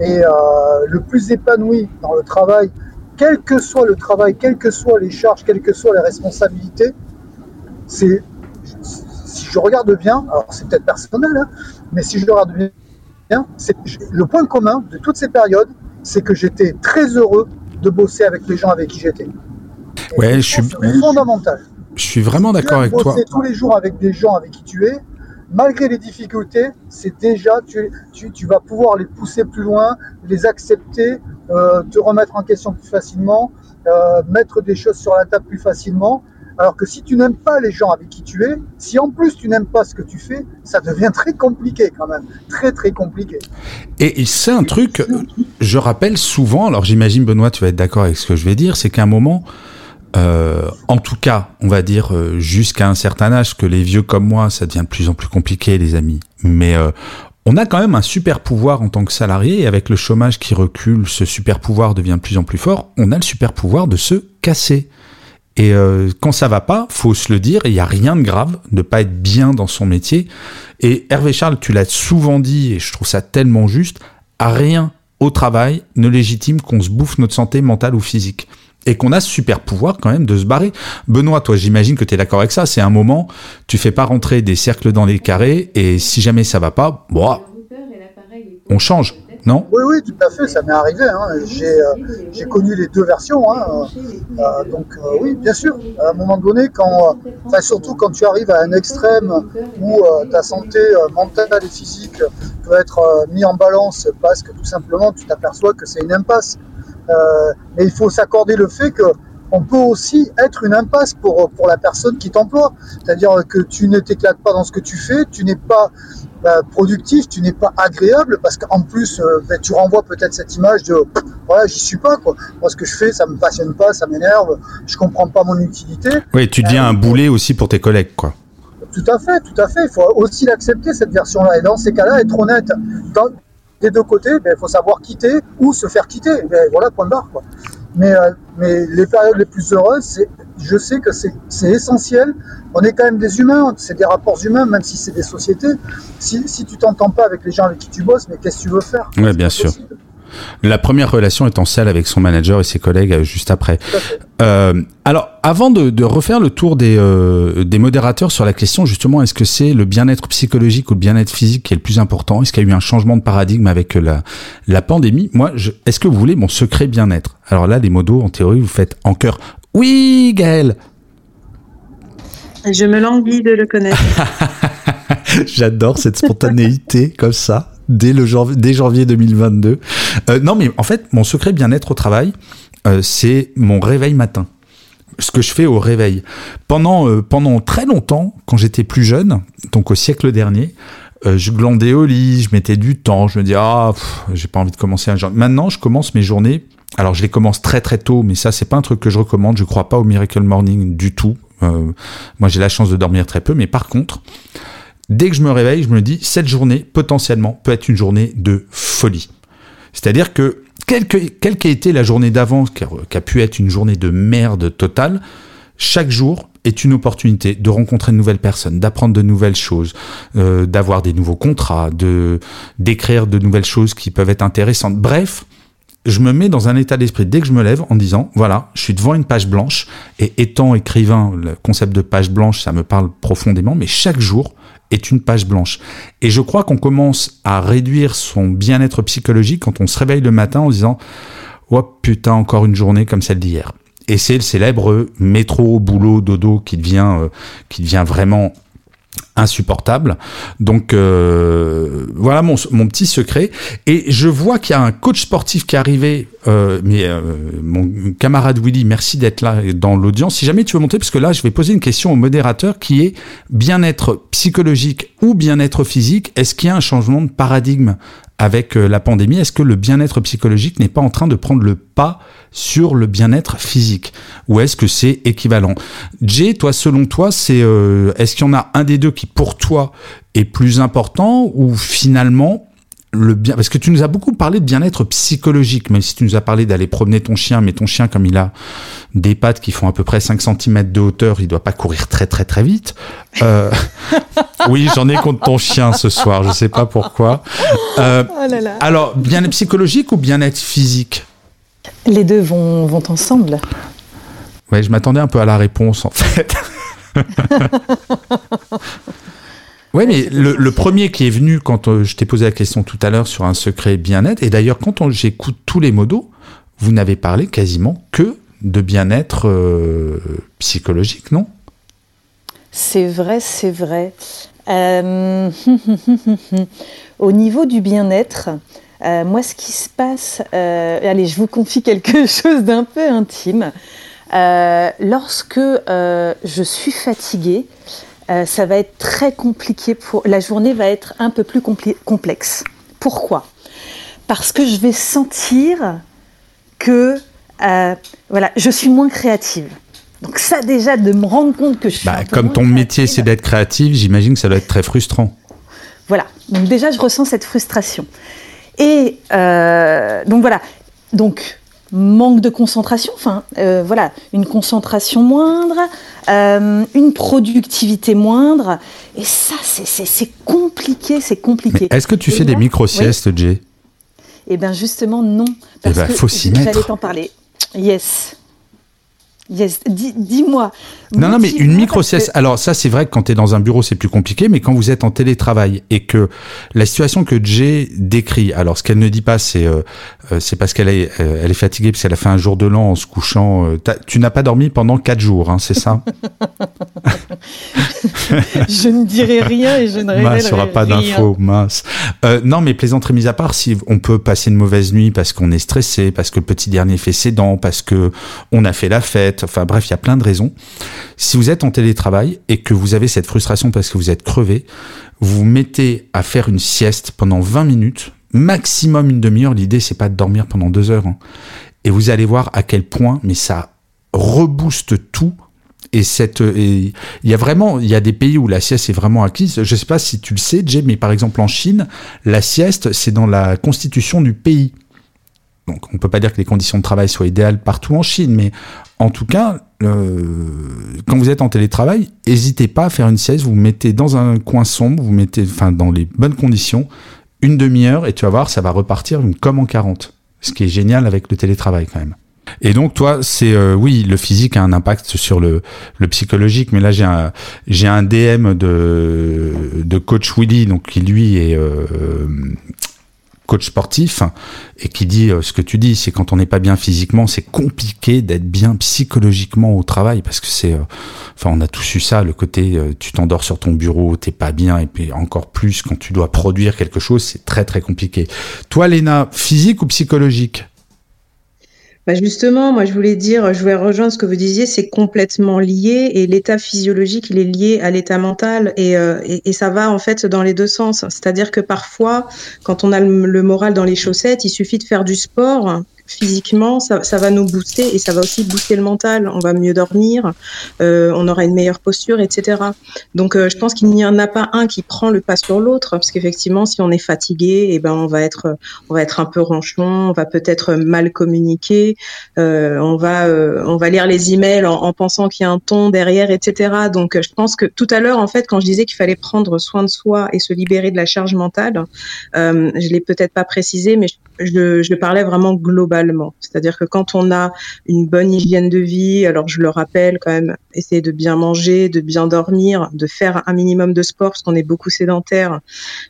et euh, le plus épanoui dans le travail, quel que soit le travail, quelles que soient les charges, quelles que soient les responsabilités, c'est si je regarde bien, alors c'est peut-être personnel, hein, mais si je regarde bien, le point commun de toutes ces périodes, c'est que j'étais très heureux de bosser avec les gens avec qui j'étais. Ouais, je suis fondamental. Je suis vraiment d'accord avec toi. Bosser tous les jours avec des gens avec qui tu es, malgré les difficultés, c'est déjà tu, tu, tu, vas pouvoir les pousser plus loin, les accepter, euh, te remettre en question plus facilement, euh, mettre des choses sur la table plus facilement. Alors que si tu n'aimes pas les gens avec qui tu es, si en plus tu n'aimes pas ce que tu fais, ça devient très compliqué quand même. Très très compliqué. Et c'est un truc, je rappelle souvent, alors j'imagine Benoît, tu vas être d'accord avec ce que je vais dire, c'est qu'à un moment, euh, en tout cas, on va dire euh, jusqu'à un certain âge, que les vieux comme moi, ça devient de plus en plus compliqué, les amis. Mais euh, on a quand même un super pouvoir en tant que salarié, et avec le chômage qui recule, ce super pouvoir devient de plus en plus fort. On a le super pouvoir de se casser. Et euh, quand ça va pas, faut se le dire, il y a rien de grave de pas être bien dans son métier. Et Hervé Charles, tu l'as souvent dit, et je trouve ça tellement juste, à rien au travail ne légitime qu'on se bouffe notre santé mentale ou physique. Et qu'on a ce super pouvoir quand même de se barrer. Benoît, toi, j'imagine que tu es d'accord avec ça. C'est un moment, tu fais pas rentrer des cercles dans les carrés, et si jamais ça va pas, bon, on change. Oui, oui, tout à fait, ça m'est arrivé. Hein. Euh, j'ai connu les deux versions. Hein. Euh, donc euh, oui, bien sûr, à un moment donné, quand, surtout quand tu arrives à un extrême où ta santé mentale et physique peut être mis en balance parce que tout simplement tu t'aperçois que c'est une impasse. mais il faut s'accorder le fait que on peut aussi être une impasse pour, pour la personne qui t'emploie. C'est-à-dire que tu ne t'éclates pas dans ce que tu fais, tu n'es pas bah, productif, tu n'es pas agréable parce qu'en plus, euh, bah, tu renvoies peut-être cette image de voilà, j'y suis pas. Quoi. Moi, ce que je fais, ça me passionne pas, ça m'énerve, je comprends pas mon utilité. Oui, tu deviens un boulet aussi pour tes collègues, quoi. Tout à fait, tout à fait. Il faut aussi l'accepter, cette version-là. Et dans ces cas-là, être honnête. Dans, des deux côtés, ben, il faut savoir quitter ou se faire quitter. Ben, voilà, point barre. Quoi. Mais, euh, mais les périodes les plus heureuses, je sais que c'est essentiel. On est quand même des humains, c'est des rapports humains, même si c'est des sociétés. Si, si tu t'entends pas avec les gens avec qui tu bosses, mais qu'est-ce que tu veux faire? Oui, bien sûr. La première relation étant celle avec son manager et ses collègues euh, juste après. Euh, alors, avant de, de, refaire le tour des, euh, des modérateurs sur la question, justement, est-ce que c'est le bien-être psychologique ou le bien-être physique qui est le plus important? Est-ce qu'il y a eu un changement de paradigme avec la, la pandémie? Moi, est-ce que vous voulez mon secret bien-être? Alors là, les modos, en théorie, vous faites en cœur. Oui, Gaël Je me languis de le connaître. J'adore cette spontanéité comme ça dès, janvier, dès janvier 2022. Euh, non, mais en fait, mon secret bien-être au travail, euh, c'est mon réveil matin. Ce que je fais au réveil. Pendant, euh, pendant très longtemps, quand j'étais plus jeune, donc au siècle dernier, euh, je glandais au lit, je mettais du temps, je me dis ah, j'ai pas envie de commencer un. Maintenant, je commence mes journées. Alors, je les commence très très tôt, mais ça, c'est pas un truc que je recommande. Je crois pas au miracle morning du tout. Moi, j'ai la chance de dormir très peu, mais par contre, dès que je me réveille, je me dis, cette journée, potentiellement, peut être une journée de folie. C'est-à-dire que, quelle qu'ait été la journée d'avant, qui, a pu être une journée de merde totale, chaque jour est une opportunité de rencontrer de nouvelles personnes, d'apprendre de nouvelles choses, euh, d'avoir des nouveaux contrats, de d'écrire de nouvelles choses qui peuvent être intéressantes. Bref, je me mets dans un état d'esprit dès que je me lève en disant voilà, je suis devant une page blanche et étant écrivain, le concept de page blanche, ça me parle profondément, mais chaque jour, est une page blanche. Et je crois qu'on commence à réduire son bien-être psychologique quand on se réveille le matin en disant Oh putain, encore une journée comme celle d'hier. Et c'est le célèbre métro, boulot, dodo qui devient, euh, qui devient vraiment insupportable. Donc euh, voilà mon, mon, petit secret. Et je vois qu'il y a un coach sportif qui est arrivé, euh, mais euh, mon camarade Willy, merci d'être là dans l'audience. Si jamais tu veux monter, parce que là je vais poser une question au modérateur qui est bien-être psychologique ou bien-être physique. Est-ce qu'il y a un changement de paradigme avec la pandémie? Est-ce que le bien-être psychologique n'est pas en train de prendre le pas sur le bien-être physique. Ou est-ce que c'est équivalent? Jay, toi, selon toi, c'est euh, est-ce qu'il y en a un des deux qui, pour toi, est plus important ou finalement le bien parce que tu nous as beaucoup parlé de bien-être psychologique même si tu nous as parlé d'aller promener ton chien mais ton chien comme il a des pattes qui font à peu près 5 cm de hauteur il doit pas courir très très très vite. Euh... oui j'en ai contre ton chien ce soir je sais pas pourquoi. Euh... oh là là. alors bien-être psychologique ou bien-être physique? Les deux vont, vont ensemble. Ouais, je m'attendais un peu à la réponse en fait. Oui, mais le, le, premier qui est venu quand euh, je t'ai posé la question tout à l'heure sur un secret bien-être, et d'ailleurs quand j'écoute tous les modos, vous n'avez parlé quasiment que de bien-être euh, psychologique, non? C'est vrai, c'est vrai. Euh... Au niveau du bien-être, euh, moi, ce qui se passe, euh, allez, je vous confie quelque chose d'un peu intime. Euh, lorsque je suis fatiguée, ça va être très compliqué pour. La journée va être un peu plus complexe. Pourquoi? Parce que je vais sentir que voilà, je suis moins créative. Donc ça déjà de me rendre compte que je suis bah, comme ton métier c'est d'être créative, j'imagine que ça doit être très frustrant. Voilà. Donc déjà je ressens cette frustration. Et euh, donc voilà, donc manque de concentration, enfin euh, voilà, une concentration moindre, euh, une productivité moindre, et ça c'est compliqué, c'est compliqué. Est-ce que tu et fais des micro-siestes, oui. Jay? Eh bien justement non, parce eh ben, faut s'y mettre. J'allais t'en parler. Yes. Yes, dis-moi. Dis non, non, mais une micro-sieste. Que... Alors, ça, c'est vrai que quand tu es dans un bureau, c'est plus compliqué, mais quand vous êtes en télétravail et que la situation que Jay décrit, alors ce qu'elle ne dit pas, c'est euh, c'est parce qu'elle est, euh, elle est fatiguée, parce qu'elle a fait un jour de l'an en se couchant. Euh, tu n'as pas dormi pendant quatre jours, hein, c'est ça? Je ne dirai rien et je ne révélerai mince, aura pas d'infos, mince. Euh, non, mais plaisanterie mise à part, si on peut passer une mauvaise nuit parce qu'on est stressé, parce que le petit dernier fait ses dents, parce que on a fait la fête, enfin bref, il y a plein de raisons. Si vous êtes en télétravail et que vous avez cette frustration parce que vous êtes crevé, vous vous mettez à faire une sieste pendant 20 minutes, maximum une demi-heure. L'idée, c'est pas de dormir pendant deux heures. Hein. Et vous allez voir à quel point, mais ça rebooste tout. Et cette, il y a vraiment, il y a des pays où la sieste est vraiment acquise. Je sais pas si tu le sais, Jay, mais par exemple en Chine, la sieste, c'est dans la constitution du pays. Donc on peut pas dire que les conditions de travail soient idéales partout en Chine, mais en tout cas, euh, quand vous êtes en télétravail, n'hésitez pas à faire une sieste, vous, mettez dans un coin sombre, vous mettez enfin dans les bonnes conditions, une demi-heure et tu vas voir, ça va repartir comme en 40. Ce qui est génial avec le télétravail quand même. Et donc toi, c'est euh, oui, le physique a un impact sur le, psychologique, mais là j'ai un DM de de coach Willy, donc qui lui est euh, coach sportif et qui dit euh, ce que tu dis, c'est quand on n'est pas bien physiquement, c'est compliqué d'être bien psychologiquement au travail parce que c'est, enfin on a tous eu ça, le côté tu t'endors sur ton bureau, t'es pas bien et puis encore plus quand tu dois produire quelque chose, c'est très très compliqué. Toi, Léna, physique ou psychologique? Bah justement, moi je voulais dire, je voulais rejoindre ce que vous disiez, c'est complètement lié et l'état physiologique, il est lié à l'état mental et, euh, et, et, ça va en fait dans les deux sens. C'est-à-dire que parfois, quand on a le moral dans les chaussettes, il suffit de faire du sport physiquement, ça, ça, va nous booster et ça va aussi booster le mental. On va mieux dormir, euh, on aura une meilleure posture, etc. Donc, euh, je pense qu'il n'y en a pas un qui prend le pas sur l'autre, parce qu'effectivement, si on est fatigué, eh ben, on va être, on va être un peu ronchon, on va peut-être mal communiquer, euh, on va, euh, on va lire les emails en, en pensant qu'il y a un ton derrière, etc. Donc, je pense que tout à l'heure, en fait, quand je disais qu'il fallait prendre soin de soi et se libérer de la charge mentale, euh, je l'ai peut-être pas précisé, mais je, je, je parlais vraiment globalement c'est-à-dire que quand on a une bonne hygiène de vie, alors je le rappelle quand même, essayer de bien manger, de bien dormir, de faire un minimum de sport parce qu'on est beaucoup sédentaire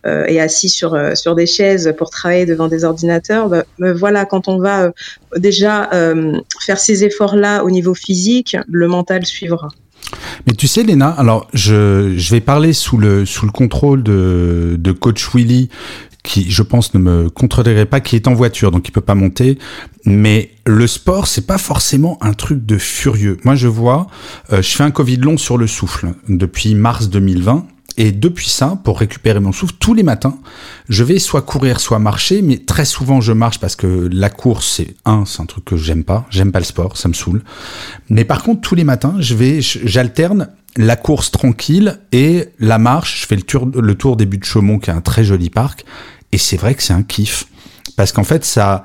euh, et assis sur euh, sur des chaises pour travailler devant des ordinateurs. Bah, voilà, quand on va euh, déjà faire ces efforts-là au niveau physique, le mental suivra. Mais tu sais, Léna, alors je, je vais parler sous le, sous le contrôle de, de coach Willy, qui, je pense, ne me contredirait pas, qui est en voiture, donc il peut pas monter. Mais le sport, c'est pas forcément un truc de furieux. Moi, je vois, euh, je fais un Covid long sur le souffle depuis mars 2020. Et depuis ça, pour récupérer mon souffle, tous les matins, je vais soit courir, soit marcher, mais très souvent je marche parce que la course, c'est un, c'est un truc que j'aime pas, j'aime pas le sport, ça me saoule. Mais par contre, tous les matins, je vais, j'alterne la course tranquille et la marche. Je fais le tour, le tour des buts de Chaumont, qui est un très joli parc, et c'est vrai que c'est un kiff. Parce qu'en fait, ça,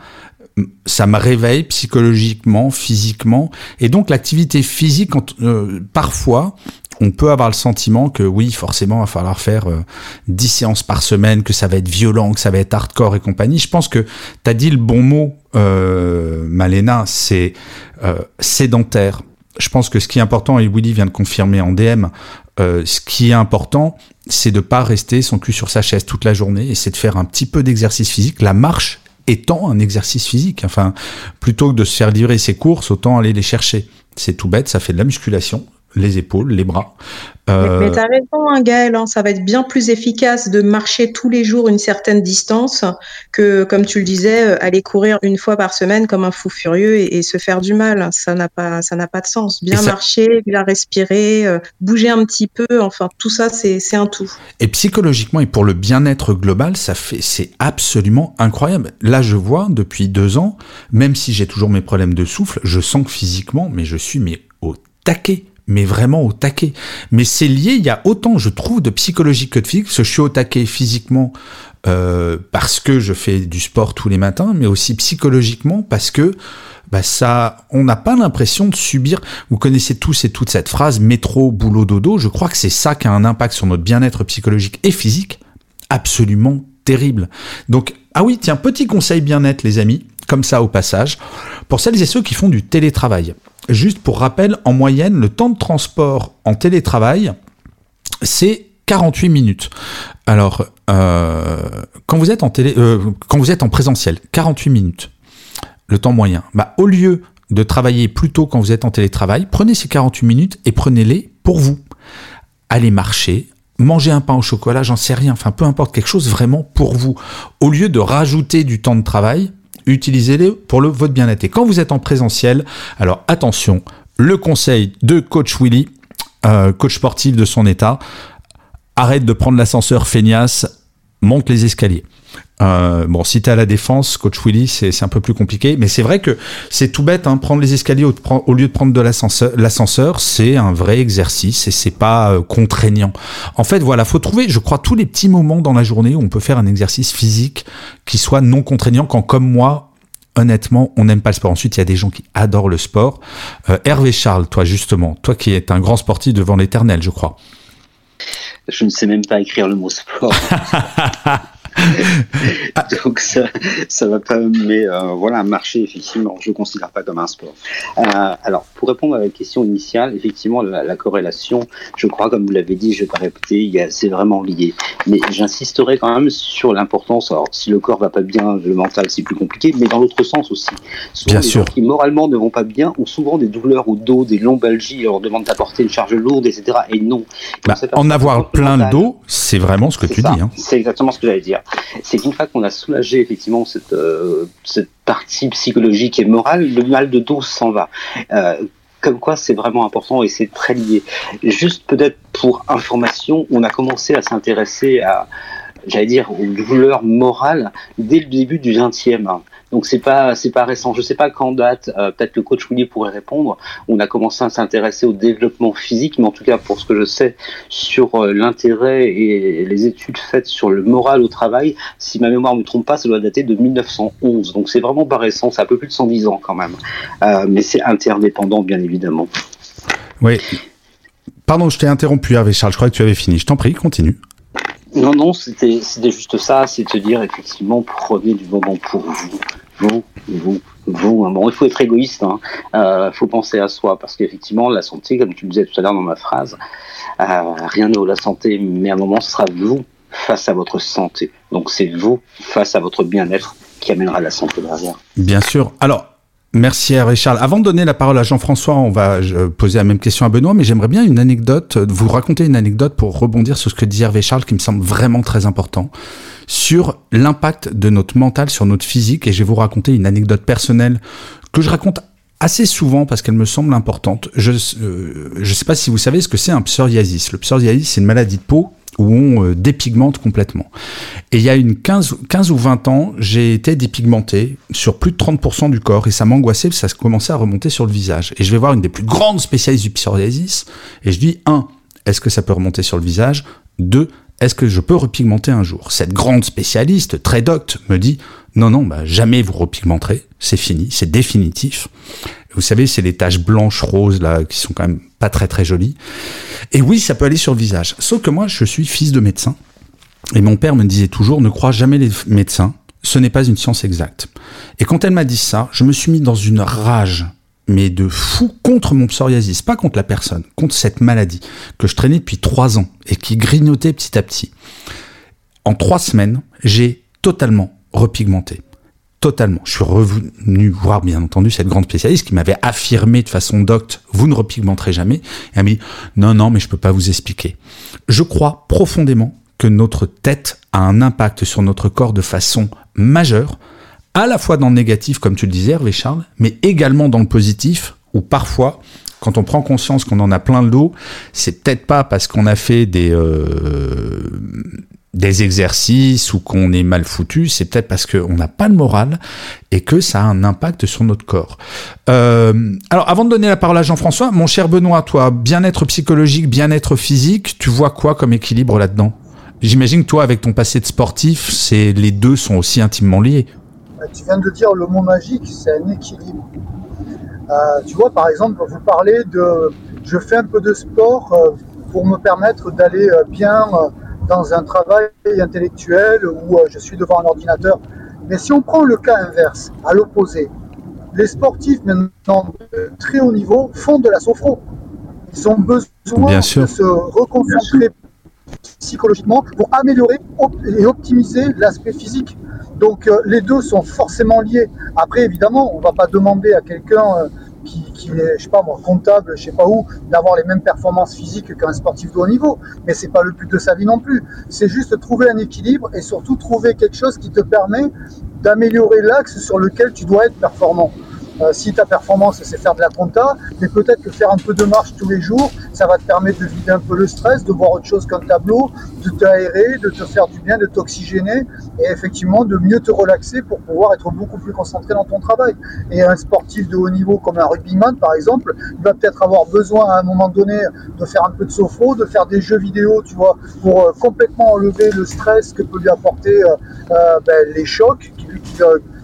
ça me réveille psychologiquement, physiquement. Et donc, l'activité physique, euh, parfois, on peut avoir le sentiment que oui, forcément, il va falloir faire euh, 10 séances par semaine, que ça va être violent, que ça va être hardcore et compagnie. Je pense que tu as dit le bon mot, euh, Malena, c'est euh, sédentaire. Je pense que ce qui est important, et Willy vient de confirmer en DM, euh, ce qui est important, c'est de pas rester son cul sur sa chaise toute la journée et c'est de faire un petit peu d'exercice physique. La marche étant un exercice physique. Enfin, plutôt que de se faire livrer ses courses, autant aller les chercher. C'est tout bête, ça fait de la musculation, les épaules, les bras. Euh... Mais, mais tu as raison, hein, Gaël, hein, ça va être bien plus efficace de marcher tous les jours une certaine distance que, comme tu le disais, euh, aller courir une fois par semaine comme un fou furieux et, et se faire du mal. Ça n'a pas, ça n'a pas de sens. Bien ça... marcher, bien respirer, euh, bouger un petit peu, enfin tout ça, c'est, c'est un tout. Et psychologiquement et pour le bien-être global, ça fait, c'est absolument incroyable. Là, je vois depuis deux ans, même si j'ai toujours mes problèmes de souffle, je sens que physiquement, mais je suis mais au taquet mais vraiment au taquet. Mais c'est lié, il y a autant, je trouve, de psychologie que de physique, je suis au taquet physiquement euh, parce que je fais du sport tous les matins, mais aussi psychologiquement parce que bah ça, on n'a pas l'impression de subir. Vous connaissez tous et toutes cette phrase métro, boulot, dodo. Je crois que c'est ça qui a un impact sur notre bien-être psychologique et physique absolument terrible. Donc, ah oui, tiens, petit conseil bien-être, les amis, comme ça au passage, pour celles et ceux qui font du télétravail. Juste pour rappel, en moyenne, le temps de transport en télétravail, c'est 48 minutes. Alors, euh, quand vous êtes en télé, euh, présentiel, 48 minutes, le temps moyen. Bah, au lieu de travailler plus tôt quand vous êtes en télétravail, prenez ces 48 minutes et prenez-les pour vous. Allez marcher, manger un pain au chocolat, j'en sais rien, enfin peu importe, quelque chose vraiment pour vous. Au lieu de rajouter du temps de travail, utilisez-les pour le, votre bien-être. Quand vous êtes en présentiel, alors attention, le conseil de coach Willy, euh, coach sportif de son état, arrête de prendre l'ascenseur feignasse, monte les escaliers. Euh, bon, si t'es à la défense, coach Willy, c'est un peu plus compliqué, mais c'est vrai que c'est tout bête, hein, prendre les escaliers au, au, lieu de prendre de l'ascenseur, c'est un vrai exercice et c'est pas euh, contraignant. En fait, voilà, faut trouver, je crois, tous les petits moments dans la journée où on peut faire un exercice physique qui soit non contraignant, quand comme moi, honnêtement, on n'aime pas le sport. Ensuite, il y a des gens qui adorent le sport. Euh, Hervé Charles, toi justement, toi qui es un grand sportif devant l'éternel, je crois. Je ne sais même pas écrire le mot sport. Donc ça, ça va pas, mais euh, voilà, marcher effectivement, je ne considère pas comme un sport. Euh, alors pour répondre à la question initiale, effectivement la, corrélation, je crois comme vous l'avez dit, je vais pas répéter, c'est vraiment lié. Mais j'insisterai quand même sur l'importance. Alors si le corps va pas bien, le mental c'est plus compliqué, mais dans l'autre sens aussi. Souvent, bien les sûr. gens qui moralement ne vont pas bien ont souvent des douleurs au dos, des lombalgies, on leur demande d'apporter une charge lourde, etc. Et non. Bah, en avoir plein le dos, c'est vraiment ce que tu dis. Hein. C'est exactement ce que j'allais dire. C'est qu'une fois qu'on a soulagé effectivement cette, euh, cette partie psychologique et morale, le mal de dos s'en va. Euh, comme quoi c'est vraiment important et c'est très lié. Juste peut-être pour information, on a commencé à s'intéresser à, j'allais dire, aux douleurs morales dès le début du 20e. Donc c'est pas c'est pas récent. Je sais pas quand date. Euh, peut-être le coach Willy pourrait répondre. On a commencé à s'intéresser au développement physique, mais en tout cas pour ce que je sais sur euh, l'intérêt et les études faites sur le moral au travail, si ma mémoire ne me trompe pas, ça doit dater de 1911. Donc c'est vraiment pas récent. C'est un peu plus de 110 ans quand même. Euh, mais c'est interdépendant bien évidemment. Oui. Pardon, je t'ai interrompu, Hervé Charles. Je crois que tu avais fini. Je t'en prie, continue. Non, non, c'était juste ça, c'est de dire effectivement, prenez du moment pour vous, vous, vous, vous. Hein. Bon, il faut être égoïste, hein. euh, faut penser à soi, parce qu'effectivement, la santé, comme tu le disais tout à l'heure dans ma phrase, euh, rien n'est la santé, mais à un moment, ce sera vous face à votre santé. Donc c'est vous face à votre bien-être qui amènera la santé derrière. Bien sûr. Alors, Merci Hervé Charles. Avant de donner la parole à Jean-François, on va poser la même question à Benoît, mais j'aimerais bien une anecdote, vous raconter une anecdote pour rebondir sur ce que dit Hervé Charles qui me semble vraiment très important sur l'impact de notre mental sur notre physique et je vais vous raconter une anecdote personnelle que je raconte assez souvent parce qu'elle me semble importante. Je ne euh, sais pas si vous savez ce que c'est un psoriasis. Le psoriasis, c'est une maladie de peau où on euh, dépigmente complètement. Et il y a une 15, 15 ou 20 ans, j'ai été dépigmenté sur plus de 30% du corps et ça m'angoissait, ça commençait à remonter sur le visage. Et je vais voir une des plus grandes spécialistes du psoriasis et je dis, un, est-ce que ça peut remonter sur le visage? Deux, est-ce que je peux repigmenter un jour? Cette grande spécialiste, très docte, me dit, non, non, bah, jamais vous repigmenterez, c'est fini, c'est définitif. Vous savez, c'est les taches blanches, roses, là, qui sont quand même pas très très jolies. Et oui, ça peut aller sur le visage. Sauf que moi, je suis fils de médecin. Et mon père me disait toujours, ne crois jamais les médecins, ce n'est pas une science exacte. Et quand elle m'a dit ça, je me suis mis dans une rage, mais de fou contre mon psoriasis, pas contre la personne, contre cette maladie que je traînais depuis trois ans et qui grignotait petit à petit. En trois semaines, j'ai totalement repigmenté totalement. Je suis revenu voir, bien entendu, cette grande spécialiste qui m'avait affirmé de façon docte, vous ne repigmenterez jamais. Et elle m'a dit, non, non, mais je peux pas vous expliquer. Je crois profondément que notre tête a un impact sur notre corps de façon majeure, à la fois dans le négatif, comme tu le disais, Hervé Charles, mais également dans le positif, où parfois, quand on prend conscience qu'on en a plein le dos, c'est peut-être pas parce qu'on a fait des, euh, des exercices ou qu'on est mal foutu, c'est peut-être parce qu'on n'a pas le moral et que ça a un impact sur notre corps. Euh, alors, avant de donner la parole à Jean-François, mon cher Benoît, toi, bien-être psychologique, bien-être physique, tu vois quoi comme équilibre là-dedans? J'imagine que toi, avec ton passé de sportif, c'est les deux sont aussi intimement liés. Euh, tu viens de dire le mot magique, c'est un équilibre. Euh, tu vois, par exemple, vous parlez de, je fais un peu de sport pour me permettre d'aller bien dans un travail intellectuel où euh, je suis devant un ordinateur. Mais si on prend le cas inverse, à l'opposé, les sportifs maintenant de très haut niveau font de la sophro. Ils ont besoin de se reconcentrer psychologiquement pour améliorer et optimiser l'aspect physique. Donc euh, les deux sont forcément liés. Après, évidemment, on ne va pas demander à quelqu'un euh, qui, est, je sais pas comptable, je sais pas où, d'avoir les mêmes performances physiques qu'un sportif de haut niveau. Mais c'est pas le but de sa vie non plus. C'est juste trouver un équilibre et surtout trouver quelque chose qui te permet d'améliorer l'axe sur lequel tu dois être performant. Euh, si ta performance c'est faire de la compta, mais peut-être que faire un peu de marche tous les jours, ça va te permettre de vider un peu le stress, de voir autre chose qu'un tableau, de t'aérer, de te faire du bien, de t'oxygéner et effectivement de mieux te relaxer pour pouvoir être beaucoup plus concentré dans ton travail. Et un sportif de haut niveau comme un rugbyman par exemple, il va peut-être avoir besoin à un moment donné de faire un peu de sophro, de faire des jeux vidéo, tu vois, pour euh, complètement enlever le stress que peut lui apporter euh, ben, les chocs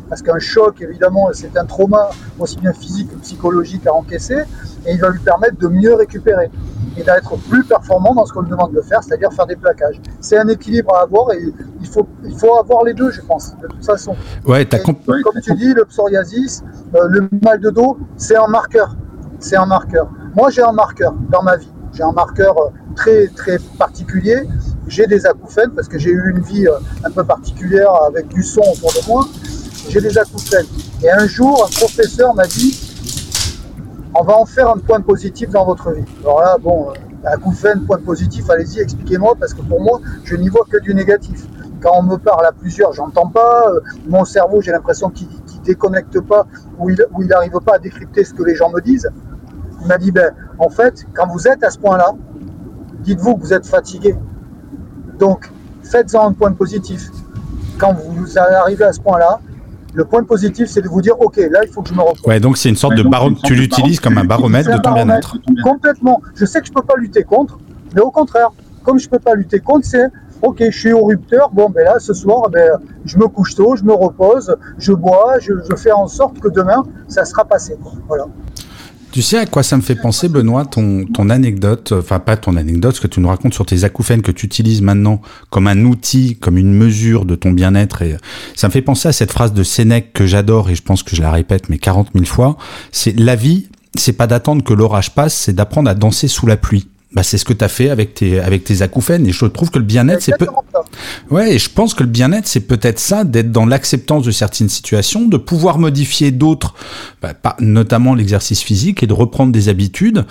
parce qu'un choc, évidemment, c'est un trauma aussi bien physique que psychologique à encaisser, et il va lui permettre de mieux récupérer. et d'être plus performant dans ce qu'on nous demande de faire, c'est-à-dire faire des plaquages. C'est un équilibre à avoir et il faut, il faut avoir les deux, je pense, de toute façon. Ouais, as comme tu dis, le psoriasis, euh, le mal de dos, c'est un marqueur. C'est un marqueur. Moi, j'ai un marqueur dans ma vie. J'ai un marqueur euh, très, très particulier. J'ai des acouphènes parce que j'ai eu une vie euh, un peu particulière avec du son autour de moi. J'ai des acouphènes. Et un jour, un professeur m'a dit on va en faire un point positif dans votre vie. Alors là, bon, acouphène, point positif, allez-y, expliquez-moi, parce que pour moi, je n'y vois que du négatif. Quand on me parle à plusieurs, j'entends pas. Euh, mon cerveau, j'ai l'impression qu'il ne déconnecte pas ou il n'arrive pas à décrypter ce que les gens me disent. Il m'a dit, ben, en fait, quand vous êtes à ce point-là, dites-vous que vous êtes fatigué. Donc, faites-en un point positif. Quand vous arrivez à ce point-là, le point positif, c'est de vous dire, OK, là, il faut que je me repose. Ouais, donc c'est une sorte de baromètre. Tu l'utilises comme un baromètre de ton bien-être. Complètement. Je sais que je peux pas lutter contre, mais au contraire, comme je peux pas lutter contre, c'est Ok, je suis au rupteur. Bon, ben là, ce soir, ben, je me couche tôt, je me repose, je bois, je, je fais en sorte que demain, ça sera passé. Voilà. Tu sais à quoi ça me fait penser, Benoît, ton, ton anecdote, enfin pas ton anecdote, ce que tu nous racontes sur tes acouphènes que tu utilises maintenant comme un outil, comme une mesure de ton bien-être. Et ça me fait penser à cette phrase de Sénèque que j'adore et je pense que je la répète mais 40 000 fois. C'est la vie, c'est pas d'attendre que l'orage passe, c'est d'apprendre à danser sous la pluie. Bah, c'est ce que tu as fait avec tes, avec tes acouphènes. Et je trouve que le bien-être, c'est peu... Ouais, et je pense que le bien-être, c'est peut-être ça, d'être dans l'acceptance de certaines situations, de pouvoir modifier d'autres, bah, notamment l'exercice physique, et de reprendre des habitudes.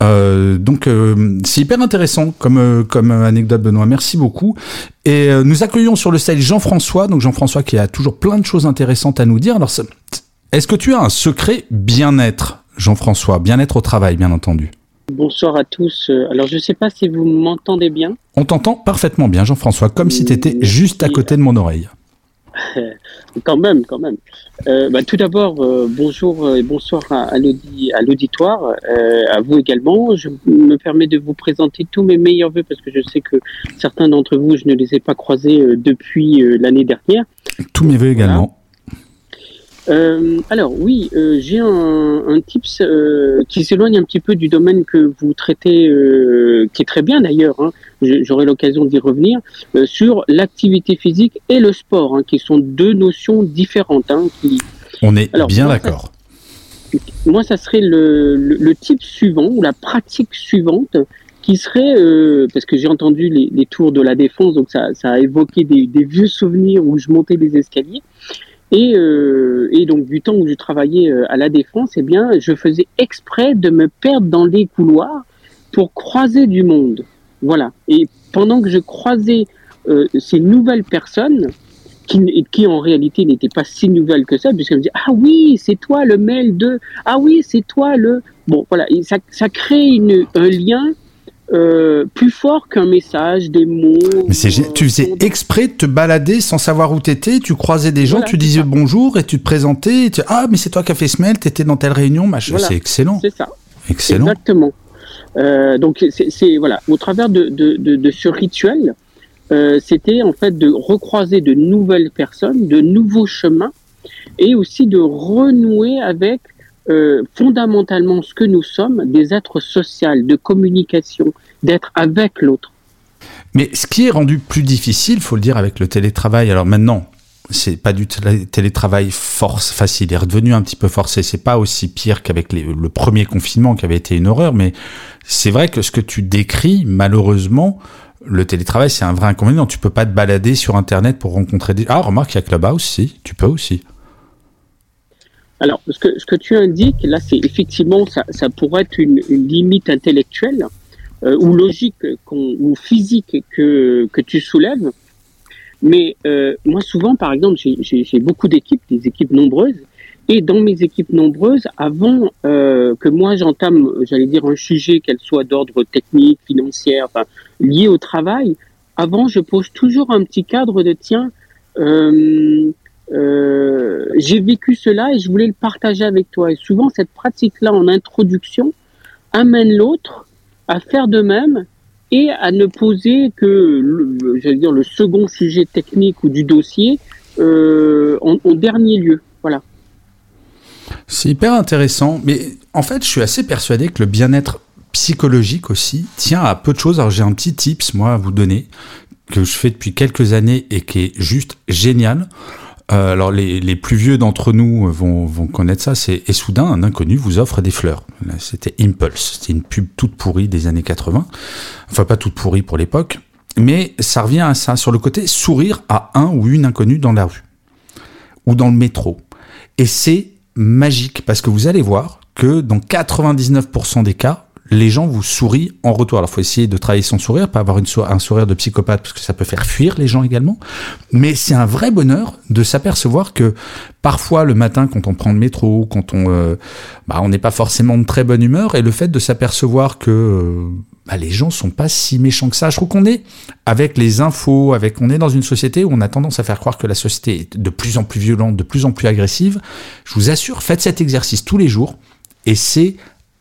Euh, donc, euh, c'est hyper intéressant comme, euh, comme anecdote, Benoît. Merci beaucoup. Et euh, nous accueillons sur le site Jean-François. Donc, Jean-François qui a toujours plein de choses intéressantes à nous dire. Alors, est-ce que tu as un secret bien-être, Jean-François? Bien-être au travail, bien entendu. Bonsoir à tous. Euh, alors, je ne sais pas si vous m'entendez bien. On t'entend parfaitement bien, Jean-François, comme si tu étais juste à côté de mon oreille. quand même, quand même. Euh, bah, tout d'abord, euh, bonjour et bonsoir à, l'auditoire, à vous également. Je me permets de vous présenter tous mes meilleurs voeux parce que je sais que certains d'entre vous, je ne les ai pas croisés depuis l'année dernière. Tous mes voeux également. Euh, alors oui, euh, j'ai un, un, tips euh, qui s'éloigne un petit peu du domaine que vous traitez, euh, qui est très bien d'ailleurs. Hein, J'aurai l'occasion d'y revenir euh, sur l'activité physique et le sport, hein, qui sont deux notions différentes. Hein, qui... On est bien d'accord. Moi, ça serait le, le, le, type suivant ou la pratique suivante qui serait, parce que j'ai entendu les, les, tours de la défense, donc ça, ça a évoqué des, des, vieux souvenirs où je montais les escaliers. Et, euh, et, donc du temps où je travaillais euh, à la défense, eh bien, je faisais exprès de me perdre dans les couloirs pour croiser du monde. Voilà. Et pendant que je croisais euh, ces nouvelles personnes, qui, qui en réalité n'étaient pas si nouvelles que ça, puisqu'elles me disaient ah oui, c'est toi le mail de ah oui, c'est toi le bon voilà. Ça, ça crée une, un lien euh, plus fort qu'un message, des mots. Mais c'est, tu faisais exprès de te balader sans savoir où t'étais, tu croisais des gens, tu disais bonjour et tu te présentais, et tu, ah mais c'est toi qui as fait ce mail, t'étais dans telle réunion, machin, c'est excellent. C'est ça. Excellent. Exactement. Euh, donc c'est, voilà, au travers de, de, de, de ce rituel, euh, c'était en fait de recroiser de nouvelles personnes, de nouveaux chemins, et aussi de renouer avec euh, fondamentalement ce que nous sommes, des êtres sociaux, de communication, d'être avec l'autre. Mais ce qui est rendu plus difficile, faut le dire, avec le télétravail, alors maintenant, c'est pas du télétravail force facile, il est redevenu un petit peu forcé. C'est pas aussi pire qu'avec le premier confinement qui avait été une horreur, mais c'est vrai que ce que tu décris, malheureusement, le télétravail, c'est un vrai inconvénient. Tu peux pas te balader sur Internet pour rencontrer des. Ah, remarque, il y a Clubhouse, si, tu peux aussi. Alors, ce que, ce que tu indiques, là, c'est effectivement, ça, ça pourrait être une, une limite intellectuelle euh, ou logique ou physique que, que tu soulèves. Mais euh, moi, souvent, par exemple, j'ai beaucoup d'équipes, des équipes nombreuses, et dans mes équipes nombreuses, avant euh, que moi j'entame, j'allais dire, un sujet, qu'elle soit d'ordre technique, financier, enfin, lié au travail, avant, je pose toujours un petit cadre de tiens, euh, euh, j'ai vécu cela et je voulais le partager avec toi. Et souvent, cette pratique-là en introduction amène l'autre à faire de même et à ne poser que, j'allais dire, le second sujet technique ou du dossier euh, en, en, dernier lieu. Voilà. C'est hyper intéressant, mais en fait, je suis assez persuadé que le bien-être psychologique aussi tient à peu de choses. Alors j'ai un petit tips moi à vous donner que je fais depuis quelques années et qui est juste génial. Euh, alors les, les, plus vieux d'entre nous vont, vont connaître ça. C'est et soudain un inconnu vous offre des fleurs. C'était Impulse. C'était une pub toute pourrie des années 80. Enfin pas toute pourrie pour l'époque, mais ça revient à ça sur le côté sourire à un ou une inconnue dans la rue ou dans le métro. Et c'est magique parce que vous allez voir que dans 99% des cas, les gens vous sourient en retour. Alors, faut essayer de travailler son sourire, pas avoir une un sourire de psychopathe, parce que ça peut faire fuir les gens également. Mais c'est un vrai bonheur de s'apercevoir que parfois, le matin, quand on prend le métro, quand on, euh, bah, on n'est pas forcément de très bonne humeur, et le fait de s'apercevoir que euh, bah, les gens sont pas si méchants que ça. Je trouve qu'on est avec les infos, avec on est dans une société où on a tendance à faire croire que la société est de plus en plus violente, de plus en plus agressive. Je vous assure, faites cet exercice tous les jours, et c'est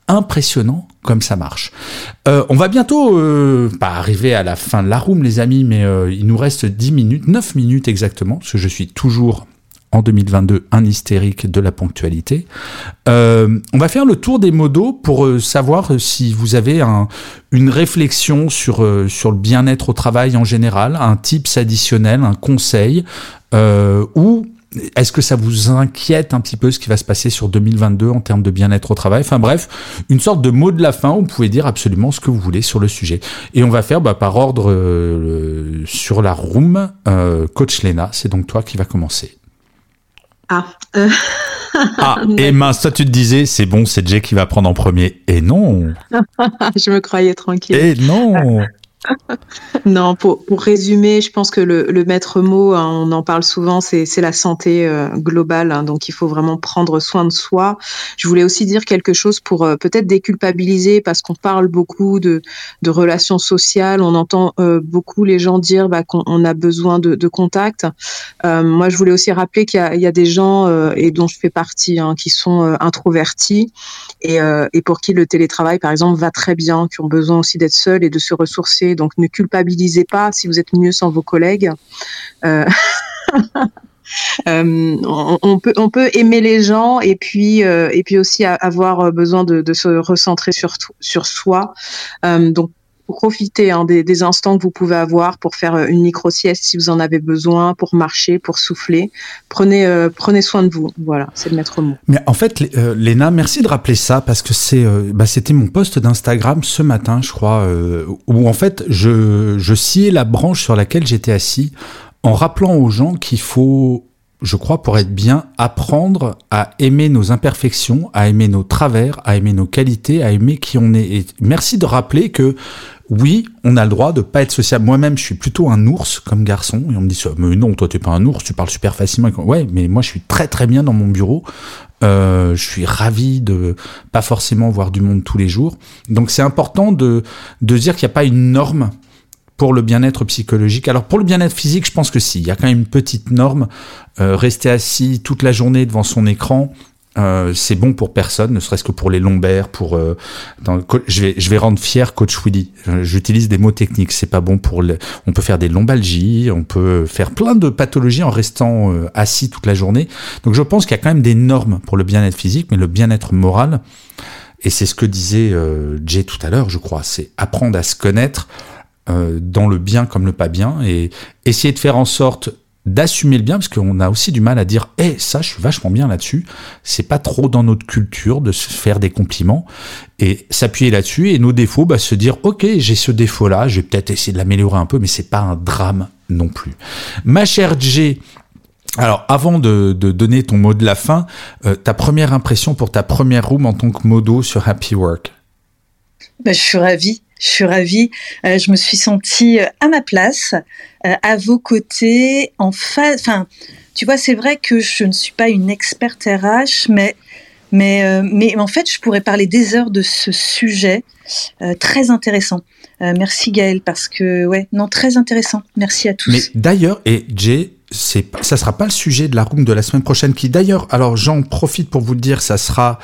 impressionnant ça marche. Euh, on va bientôt euh, pas arriver à la fin de la room les amis, mais euh, il nous reste 10 minutes, 9 minutes exactement, parce que je suis toujours en 2022 un hystérique de la ponctualité. on va faire le tour des modos pour savoir si vous avez un, une réflexion sur, sur le bien-être au travail en général, un tips additionnel, un conseil, ou est-ce que ça vous inquiète un petit peu ce qui va se passer sur 2022 en termes de bien-être au travail? Enfin bref, une sorte de mot de la fin où vous pouvez dire absolument ce que vous voulez sur le sujet. Et on va faire bah, par ordre euh, sur la room. Euh, Coach Lena, c'est donc toi qui va commencer. Ah. Euh... ah, et mince, toi tu te disais, c'est bon, c'est Jay qui va prendre en premier. Et non Je me croyais tranquille. Et non non, pour, résumer, je pense que le, maître mot, hein, on en parle souvent, c'est la santé euh, globale. Hein, donc, il faut vraiment prendre soin de soi. Je voulais aussi dire quelque chose pour euh, peut-être déculpabiliser, parce qu'on parle beaucoup de, relations sociales. On entend euh, beaucoup les gens dire bah, qu'on a besoin de, contact. moi, je voulais aussi rappeler qu'il y, a des gens, et dont je fais partie, hein, qui sont introvertis et pour qui le télétravail, par exemple, va très bien, qui ont besoin aussi d'être seuls et de se ressourcer donc ne culpabilisez pas si vous êtes mieux sans vos collègues. Euh, euh, on, peut, on peut aimer les gens et puis, euh, et puis aussi avoir besoin de, se recentrer sur, sur soi. Profitez hein, des, instants que vous pouvez avoir pour faire euh, une micro-sieste si vous en avez besoin, pour marcher, pour souffler. Prenez, euh, prenez soin de vous. Voilà, c'est le maître mot. Mais en fait, euh, Léna, merci de rappeler ça parce que c'est, bah, c'était mon post d'Instagram ce matin, je crois, où en fait, je, je sciais la branche sur laquelle j'étais assis en rappelant aux gens qu'il faut je crois, pour être bien, apprendre à aimer nos imperfections, à aimer nos travers, à aimer nos qualités, à aimer qui on est. Merci de rappeler que oui, on a le droit de pas être sociable. Moi-même, je suis plutôt un ours comme garçon. Et on me dit, mais non, toi, t'es pas un ours, tu parles super facilement. Ouais, mais moi, je suis très très bien dans mon bureau. Euh, je suis ravi de pas forcément voir du monde tous les jours. Donc, c'est important de, de dire qu'il n'y a pas une norme pour le bien-être psychologique. Alors pour le bien-être physique, je pense que si, il y a quand même une petite norme. Euh, rester assis toute la journée devant son écran, euh, c'est bon pour personne, ne serait-ce que pour les lombaires, pour euh, dans, je vais je vais rendre fier coach Willy. J'utilise des mots techniques, c'est pas bon pour le, on peut faire des lombalgies, on peut faire plein de pathologies en restant euh, assis toute la journée. Donc je pense qu'il y a quand même des normes pour le bien-être physique, mais le bien-être moral et c'est ce que disait Jay tout à l'heure, je crois, c'est apprendre à se connaître dans le bien comme le pas bien et essayer de faire en sorte d'assumer le bien, parce qu'on a aussi du mal à dire, eh, ça, je suis vachement bien là-dessus. C'est pas trop dans notre culture de se faire des compliments et s'appuyer là-dessus. Et nos défauts, bah, se dire, ok, j'ai ce défaut-là, je vais peut-être essayer de l'améliorer un peu, mais c'est pas un drame non plus. Ma chère G, alors, avant de, donner ton mot de la fin, euh, ta première impression pour ta première room en tant que modo sur Happy Work? Bah, Je suis ravie. Je suis ravie. Euh, je me suis sentie euh, à ma place, à vos côtés, en face. Enfin, tu vois, c'est vrai que je ne suis pas une experte RH, mais mais mais en fait, je pourrais parler des heures de ce sujet très intéressant. merci Gaël parce que ouais, non très intéressant. Merci à tous. Mais d'ailleurs, et Jay, c'est ça sera pas le sujet de la room de la semaine prochaine qui d'ailleurs alors j'en profite pour vous le dire ça sera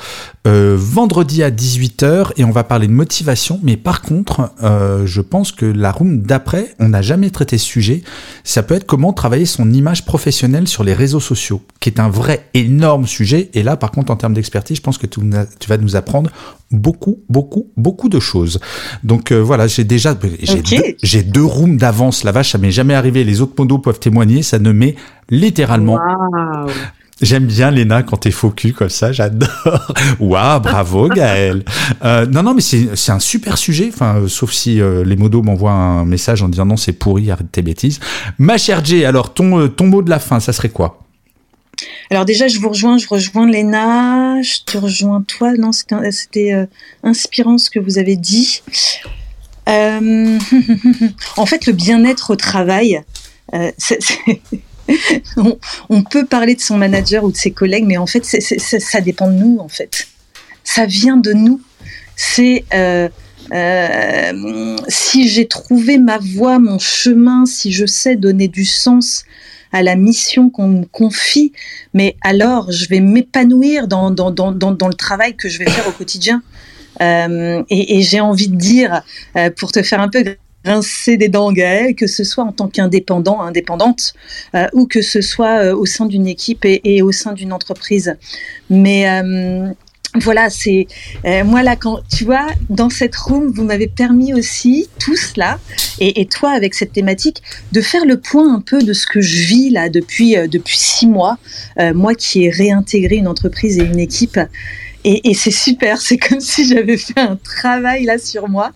euh, vendredi à 18h et on va parler de motivation mais par contre euh, je pense que la room d'après on n'a jamais traité ce sujet ça peut être comment travailler son image professionnelle sur les réseaux sociaux qui est un vrai énorme sujet. Et là, par contre, en termes d'expertise, je pense que tu, vas nous apprendre beaucoup, beaucoup, beaucoup de choses. Donc euh, voilà, j'ai déjà j'ai deux, rooms d'avance. La vache, ça m'est jamais arrivé. Les autres modos peuvent témoigner. Ça ne met littéralement. J'aime bien Léna quand t'es focus comme ça, j'adore. Waouh, bravo Gaël. Euh, non, non, mais c'est un super sujet. Enfin, euh, sauf si euh, les modos m'envoient un message en disant non, c'est pourri, arrête tes bêtises. Ma chère Jay, alors ton ton mot de la fin, ça serait quoi? Alors déjà, je vous rejoins, je rejoins Léna, je te rejoins toi. Non, c'était inspirant ce que vous avez dit. en fait, le bien-être au travail, c'est on, peut parler de son manager ou de ses collègues, mais en fait, ça dépend de nous, en fait. Ça vient de nous. C'est euh, euh, si j'ai trouvé ma voie, mon chemin, si je sais donner du sens à la mission qu'on me confie, mais alors je vais m'épanouir dans, le travail que je vais faire au quotidien. Euh, et j'ai envie de dire, pour te faire un peu rincer des dents que ce soit en tant qu'indépendant, indépendante, euh, ou que ce soit euh, au sein d'une équipe et, au sein d'une entreprise. Mais euh, voilà, c'est moi là quand tu vois dans cette room, vous m'avez permis aussi tous là et, toi avec cette thématique de faire le point un peu de ce que je vis là depuis depuis six mois, moi qui ai réintégré une entreprise et une équipe et c'est super, c'est comme si j'avais fait un travail là sur moi.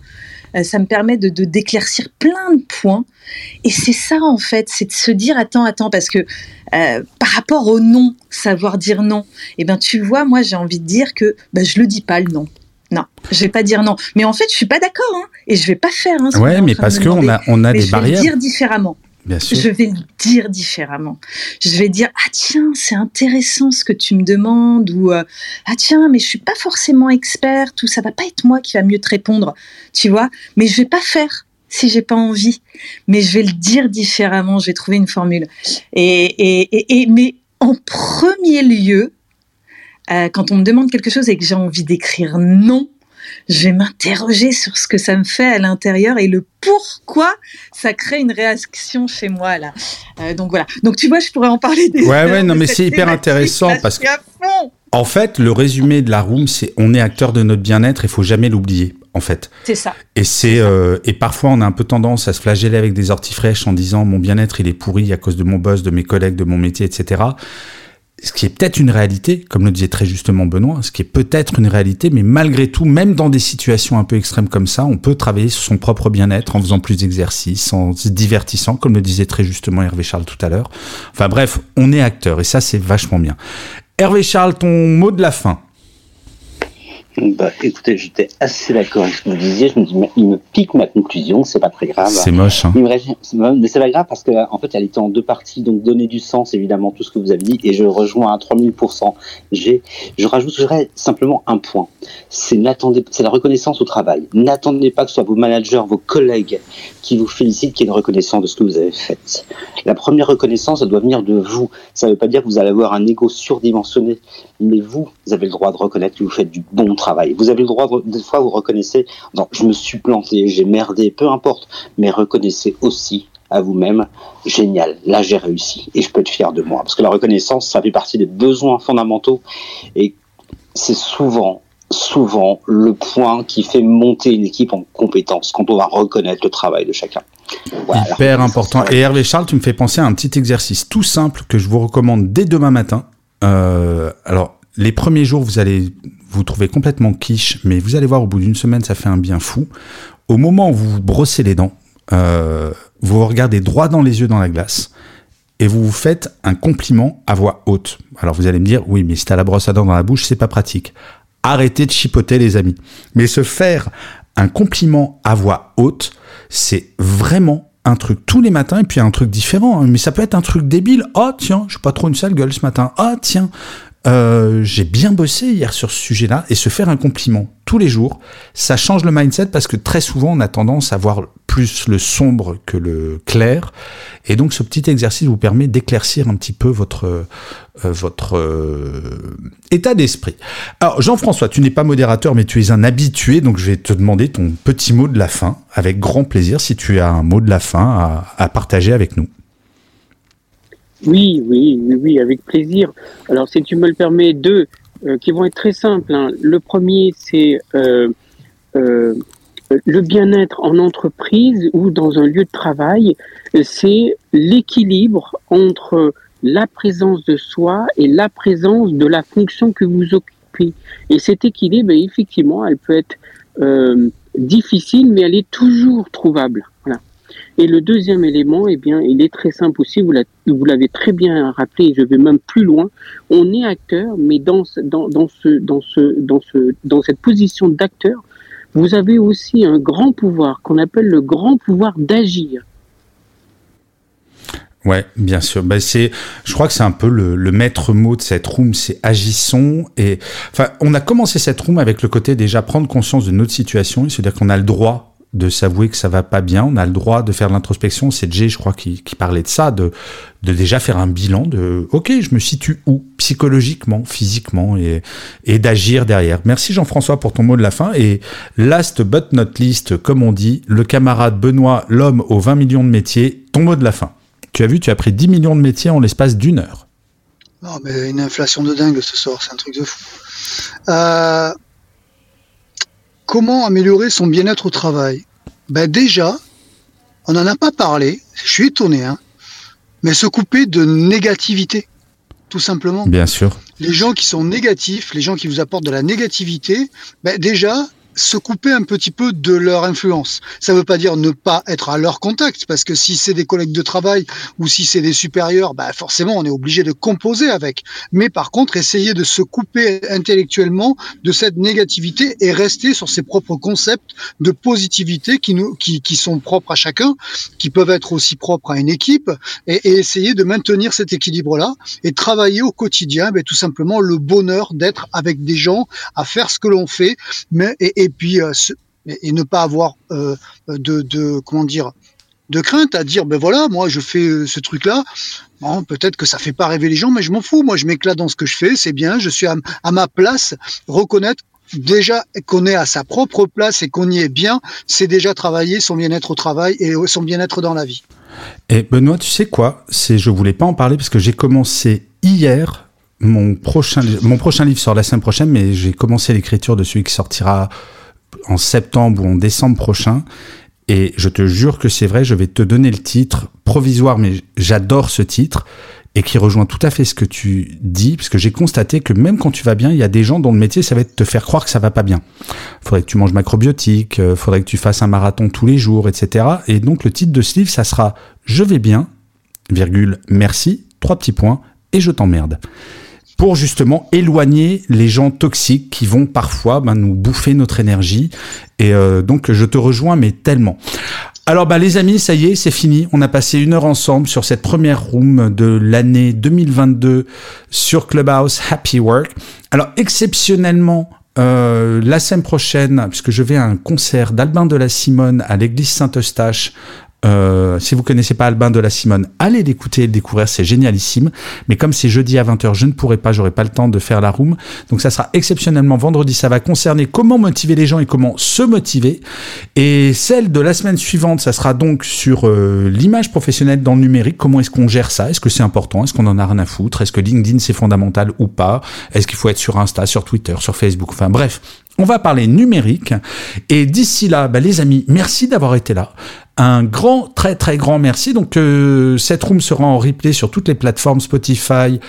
Euh, ça me permet de d'éclaircir plein de points. Et c'est ça en fait, c'est de se dire attends, attends, parce que euh, par rapport au non, savoir dire non, eh ben tu vois, moi j'ai envie de dire que ben, je le dis pas le non. Non, je vais pas dire non. Mais en fait, je suis pas d'accord, hein, et je vais pas faire. Hein, ouais, mais parce qu'on a on a des je barrières. Vais le dire différemment. Je vais le dire différemment. Je vais dire ah tiens c'est intéressant ce que tu me demandes ou euh, ah tiens mais je suis pas forcément experte ou ça va pas être moi qui va mieux te répondre tu vois. Mais je vais pas faire si j'ai pas envie. Mais je vais le dire différemment je vais trouver une formule. Et et, et, mais en premier lieu euh, quand on me demande quelque chose et que j'ai envie d'écrire non je vais m'interroger sur ce que ça me fait à l'intérieur et le pourquoi ça crée une réaction chez moi là. Euh, donc voilà. Donc tu vois, je pourrais en parler des. Ouais, ouais, non, mais c'est hyper intéressant parce que. En fait, le résumé de la room, c'est on est acteur de notre bien-être, il faut jamais l'oublier. En fait. C'est ça. Et c'est euh, et parfois on a un peu tendance à se flageller avec des orties fraîches en disant mon bien-être il est pourri à cause de mon boss, de mes collègues, de mon métier, etc ce qui est peut-être une réalité, comme le disait très justement Benoît, ce qui est peut-être une réalité, mais malgré tout, même dans des situations un peu extrêmes comme ça, on peut travailler sur son propre bien-être en faisant plus d'exercices, en se divertissant, comme le disait très justement Hervé Charles tout à l'heure. Enfin bref, on est acteur et ça c'est vachement bien. Hervé Charles, ton mot de la fin. Bah, écoutez, j'étais assez d'accord avec ce que vous disiez. Je me dis, il me pique ma conclusion, c'est pas très grave. C'est moche. Hein. Mais c'est pas grave parce que en fait, elle était en deux parties. Donc, donner du sens, évidemment, tout ce que vous avez dit, et je rejoins à 3000%. J'ai, je rajouterais simplement un point. C'est n'attendez, c'est la reconnaissance au travail. N'attendez pas que ce soit vos managers, vos collègues qui vous félicitent, qui aient une reconnaissance de ce que vous avez fait. La première reconnaissance, elle doit venir de vous. Ça ne veut pas dire que vous allez avoir un ego surdimensionné, mais vous, vous avez le droit de reconnaître que vous faites du bon travail. Vous avez le droit, de, des fois, vous reconnaissez, non, je me suis planté, j'ai merdé, peu importe, mais reconnaissez aussi à vous-même, génial, là j'ai réussi et je peux être fier de moi. Parce que la reconnaissance, ça fait partie des besoins fondamentaux et c'est souvent souvent le point qui fait monter une équipe en compétence quand on va reconnaître le travail de chacun. Hyper important. Et Hervé Charles, tu me fais penser à un petit exercice tout simple que je vous recommande dès demain matin. Euh, alors, les premiers jours, vous allez vous trouver complètement quiche, mais vous allez voir au bout d'une semaine, ça fait un bien fou. Au moment où vous vous brossez les dents, euh, vous regardez droit dans les yeux dans la glace et vous vous faites un compliment à voix haute. Alors vous allez me dire, oui, mais si t'as la brosse à dents dans la bouche, c'est pas pratique. Arrêtez de chipoter, les amis. Mais se faire un compliment à voix haute, c'est vraiment un truc tous les matins et puis un truc différent. Hein. Mais ça peut être un truc débile. Oh tiens, je suis pas trop une sale gueule ce matin. Oh, tiens, euh, j'ai bien bossé hier sur ce sujet-là et se faire un compliment tous les jours, ça change le mindset parce que très souvent on a tendance à voir plus le sombre que le clair et donc ce petit exercice vous permet d'éclaircir un petit peu votre euh, votre euh, état d'esprit. Alors Jean-François, tu n'es pas modérateur mais tu es un habitué donc je vais te demander ton petit mot de la fin avec grand plaisir si tu as un mot de la fin à partager avec nous. Oui, oui, oui, oui, avec plaisir. Alors, si tu me le permets, deux euh, qui vont être très simples. Hein. Le premier, c'est euh, euh, le bien-être en entreprise ou dans un lieu de travail. C'est l'équilibre entre la présence de soi et la présence de la fonction que vous occupez. Et cet équilibre, effectivement, elle peut être difficile, mais elle est toujours trouvable. Et le deuxième élément, eh bien, il est très simple aussi, vous l'avez très bien rappelé, je vais même plus loin. On est acteur, mais dans, dans, dans, ce, dans, ce, dans, ce, dans cette position d'acteur, vous avez aussi un grand pouvoir qu'on appelle le grand pouvoir d'agir. Ouais, bien sûr. Ben c'est, je crois que c'est un peu le, le, maître mot de cette room, c'est agissons. Et enfin, on a commencé cette room avec le côté déjà prendre conscience de notre situation et se dire qu'on a le droit de s'avouer que ça va pas bien, on a le droit de faire l'introspection. C'est Jay, je crois, qui, parlait de ça, de, déjà faire un bilan de OK, je me situe où psychologiquement, physiquement et, et d'agir derrière. Merci Jean-François pour ton mot de la fin. Et last but not least, comme on dit, le camarade Benoît, l'homme aux 20 millions de métiers, ton mot de la fin. Tu as vu, tu as pris 10 millions de métiers en l'espace d'une heure. Non, mais une inflation de dingue ce soir, c'est un truc de fou. Euh, Comment améliorer son bien-être au travail Ben déjà, on n'en a pas parlé, je suis étonné, hein, mais se couper de négativité, tout simplement. Bien sûr. Les gens qui sont négatifs, les gens qui vous apportent de la négativité, ben déjà, se couper un petit peu de leur influence. Ça ne veut pas dire ne pas être à leur contact, parce que si c'est des collègues de travail ou si c'est des supérieurs, bah forcément on est obligé de composer avec. Mais par contre, essayer de se couper intellectuellement de cette négativité et rester sur ses propres concepts de positivité qui, nous, qui, qui sont propres à chacun, qui peuvent être aussi propres à une équipe, et, et essayer de maintenir cet équilibre-là et travailler au quotidien, ben, tout simplement le bonheur d'être avec des gens, à faire ce que l'on fait, mais et, et euh, et ne pas avoir euh, de, comment dire de crainte à dire ben voilà moi je fais euh, ce truc là bon peut-être que ça fait pas rêver les gens mais je m'en fous. Moi je m'éclate dans ce que je fais c'est bien. Je suis à, ma place. Reconnaître déjà qu'on est à sa propre place et qu'on y est bien c'est déjà travailler son bien-être au travail et son bien-être dans la vie. Et Benoît tu sais quoi? C'est je voulais pas en parler parce que j'ai commencé hier mon prochain, mon prochain livre sort la semaine prochaine, mais j'ai commencé l'écriture de celui qui sortira en septembre ou en décembre prochain. Et je te jure que c'est vrai, je vais te donner le titre provisoire, mais j'adore ce titre et qui rejoint tout à fait ce que tu dis, parce que j'ai constaté que même quand tu vas bien, il y a des gens dont le métier, ça va être te faire croire que ça va pas bien. Faudrait que tu manges macrobiotique, euh, faudrait que tu fasses un marathon tous les jours, etc. Et donc le titre de ce livre, ça sera Je vais bien, virgule, merci, trois petits points, et je t'emmerde pour justement éloigner les gens toxiques qui vont parfois ben, nous bouffer notre énergie. Et euh, donc je te rejoins, mais tellement. Alors bah les amis, ça y est, c'est fini. On a passé une heure ensemble sur cette première room de l'année 2022 sur Clubhouse Happy Work. Alors exceptionnellement, euh, la semaine prochaine, puisque je vais à un concert d'Albin de la Simone à l'église Saint-Eustache euh, si vous connaissez pas Albin de la Simone, allez l'écouter et le découvrir, c'est génialissime. Mais comme c'est jeudi à 20h, je ne pourrai pas, j'aurai pas le temps de faire la room. Donc ça sera exceptionnellement vendredi. Ça va concerner comment motiver les gens et comment se motiver. Et celle de la semaine suivante, ça sera donc sur euh, l'image professionnelle dans le numérique. Comment est-ce qu'on gère ça? Est-ce que c'est important? Est-ce qu'on en a rien à foutre? Est-ce que LinkedIn c'est fondamental ou pas? Est-ce qu'il faut être sur Insta, sur Twitter, sur Facebook? Enfin bref, on va parler numérique. Et d'ici là, bah, les amis, merci d'avoir été là. Un grand, très très grand merci. Donc euh, cette room sera en replay sur toutes les plateformes Spotify,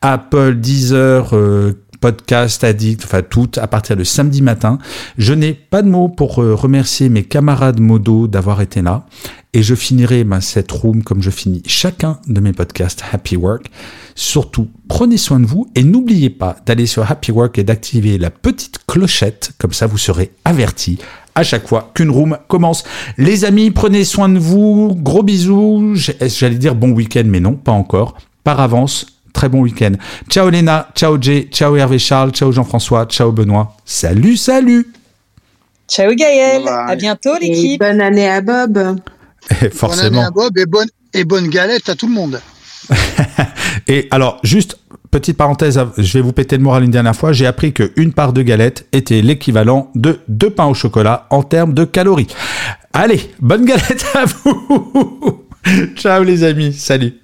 Apple, Deezer, euh, Podcast Addict, enfin toutes, à partir de samedi matin. Je n'ai pas de mots pour euh, remercier mes camarades modo d'avoir été là. Et je finirai bah, cette room comme je finis chacun de mes podcasts Happy Work. Surtout, prenez soin de vous et n'oubliez pas d'aller sur Happy Work et d'activer la petite clochette, comme ça vous serez averti à chaque fois qu'une room commence. Les amis, prenez soin de vous, gros bisous, j'allais dire bon week-end, mais non, pas encore, par avance, très bon week-end. Ciao Léna, ciao Jay, ciao Hervé Charles, ciao Jean-François, ciao Benoît, salut, salut. Ciao Gaël, à bientôt l'équipe. Bonne année à Bob. Forcément. Bonne année à Bob et bonne, et bonne galette à tout le monde. et alors, juste petite parenthèse, je vais vous péter le moral une dernière fois. J'ai appris qu'une part de galette était l'équivalent de deux pains au chocolat en termes de calories. Allez, bonne galette à vous. Ciao les amis, salut.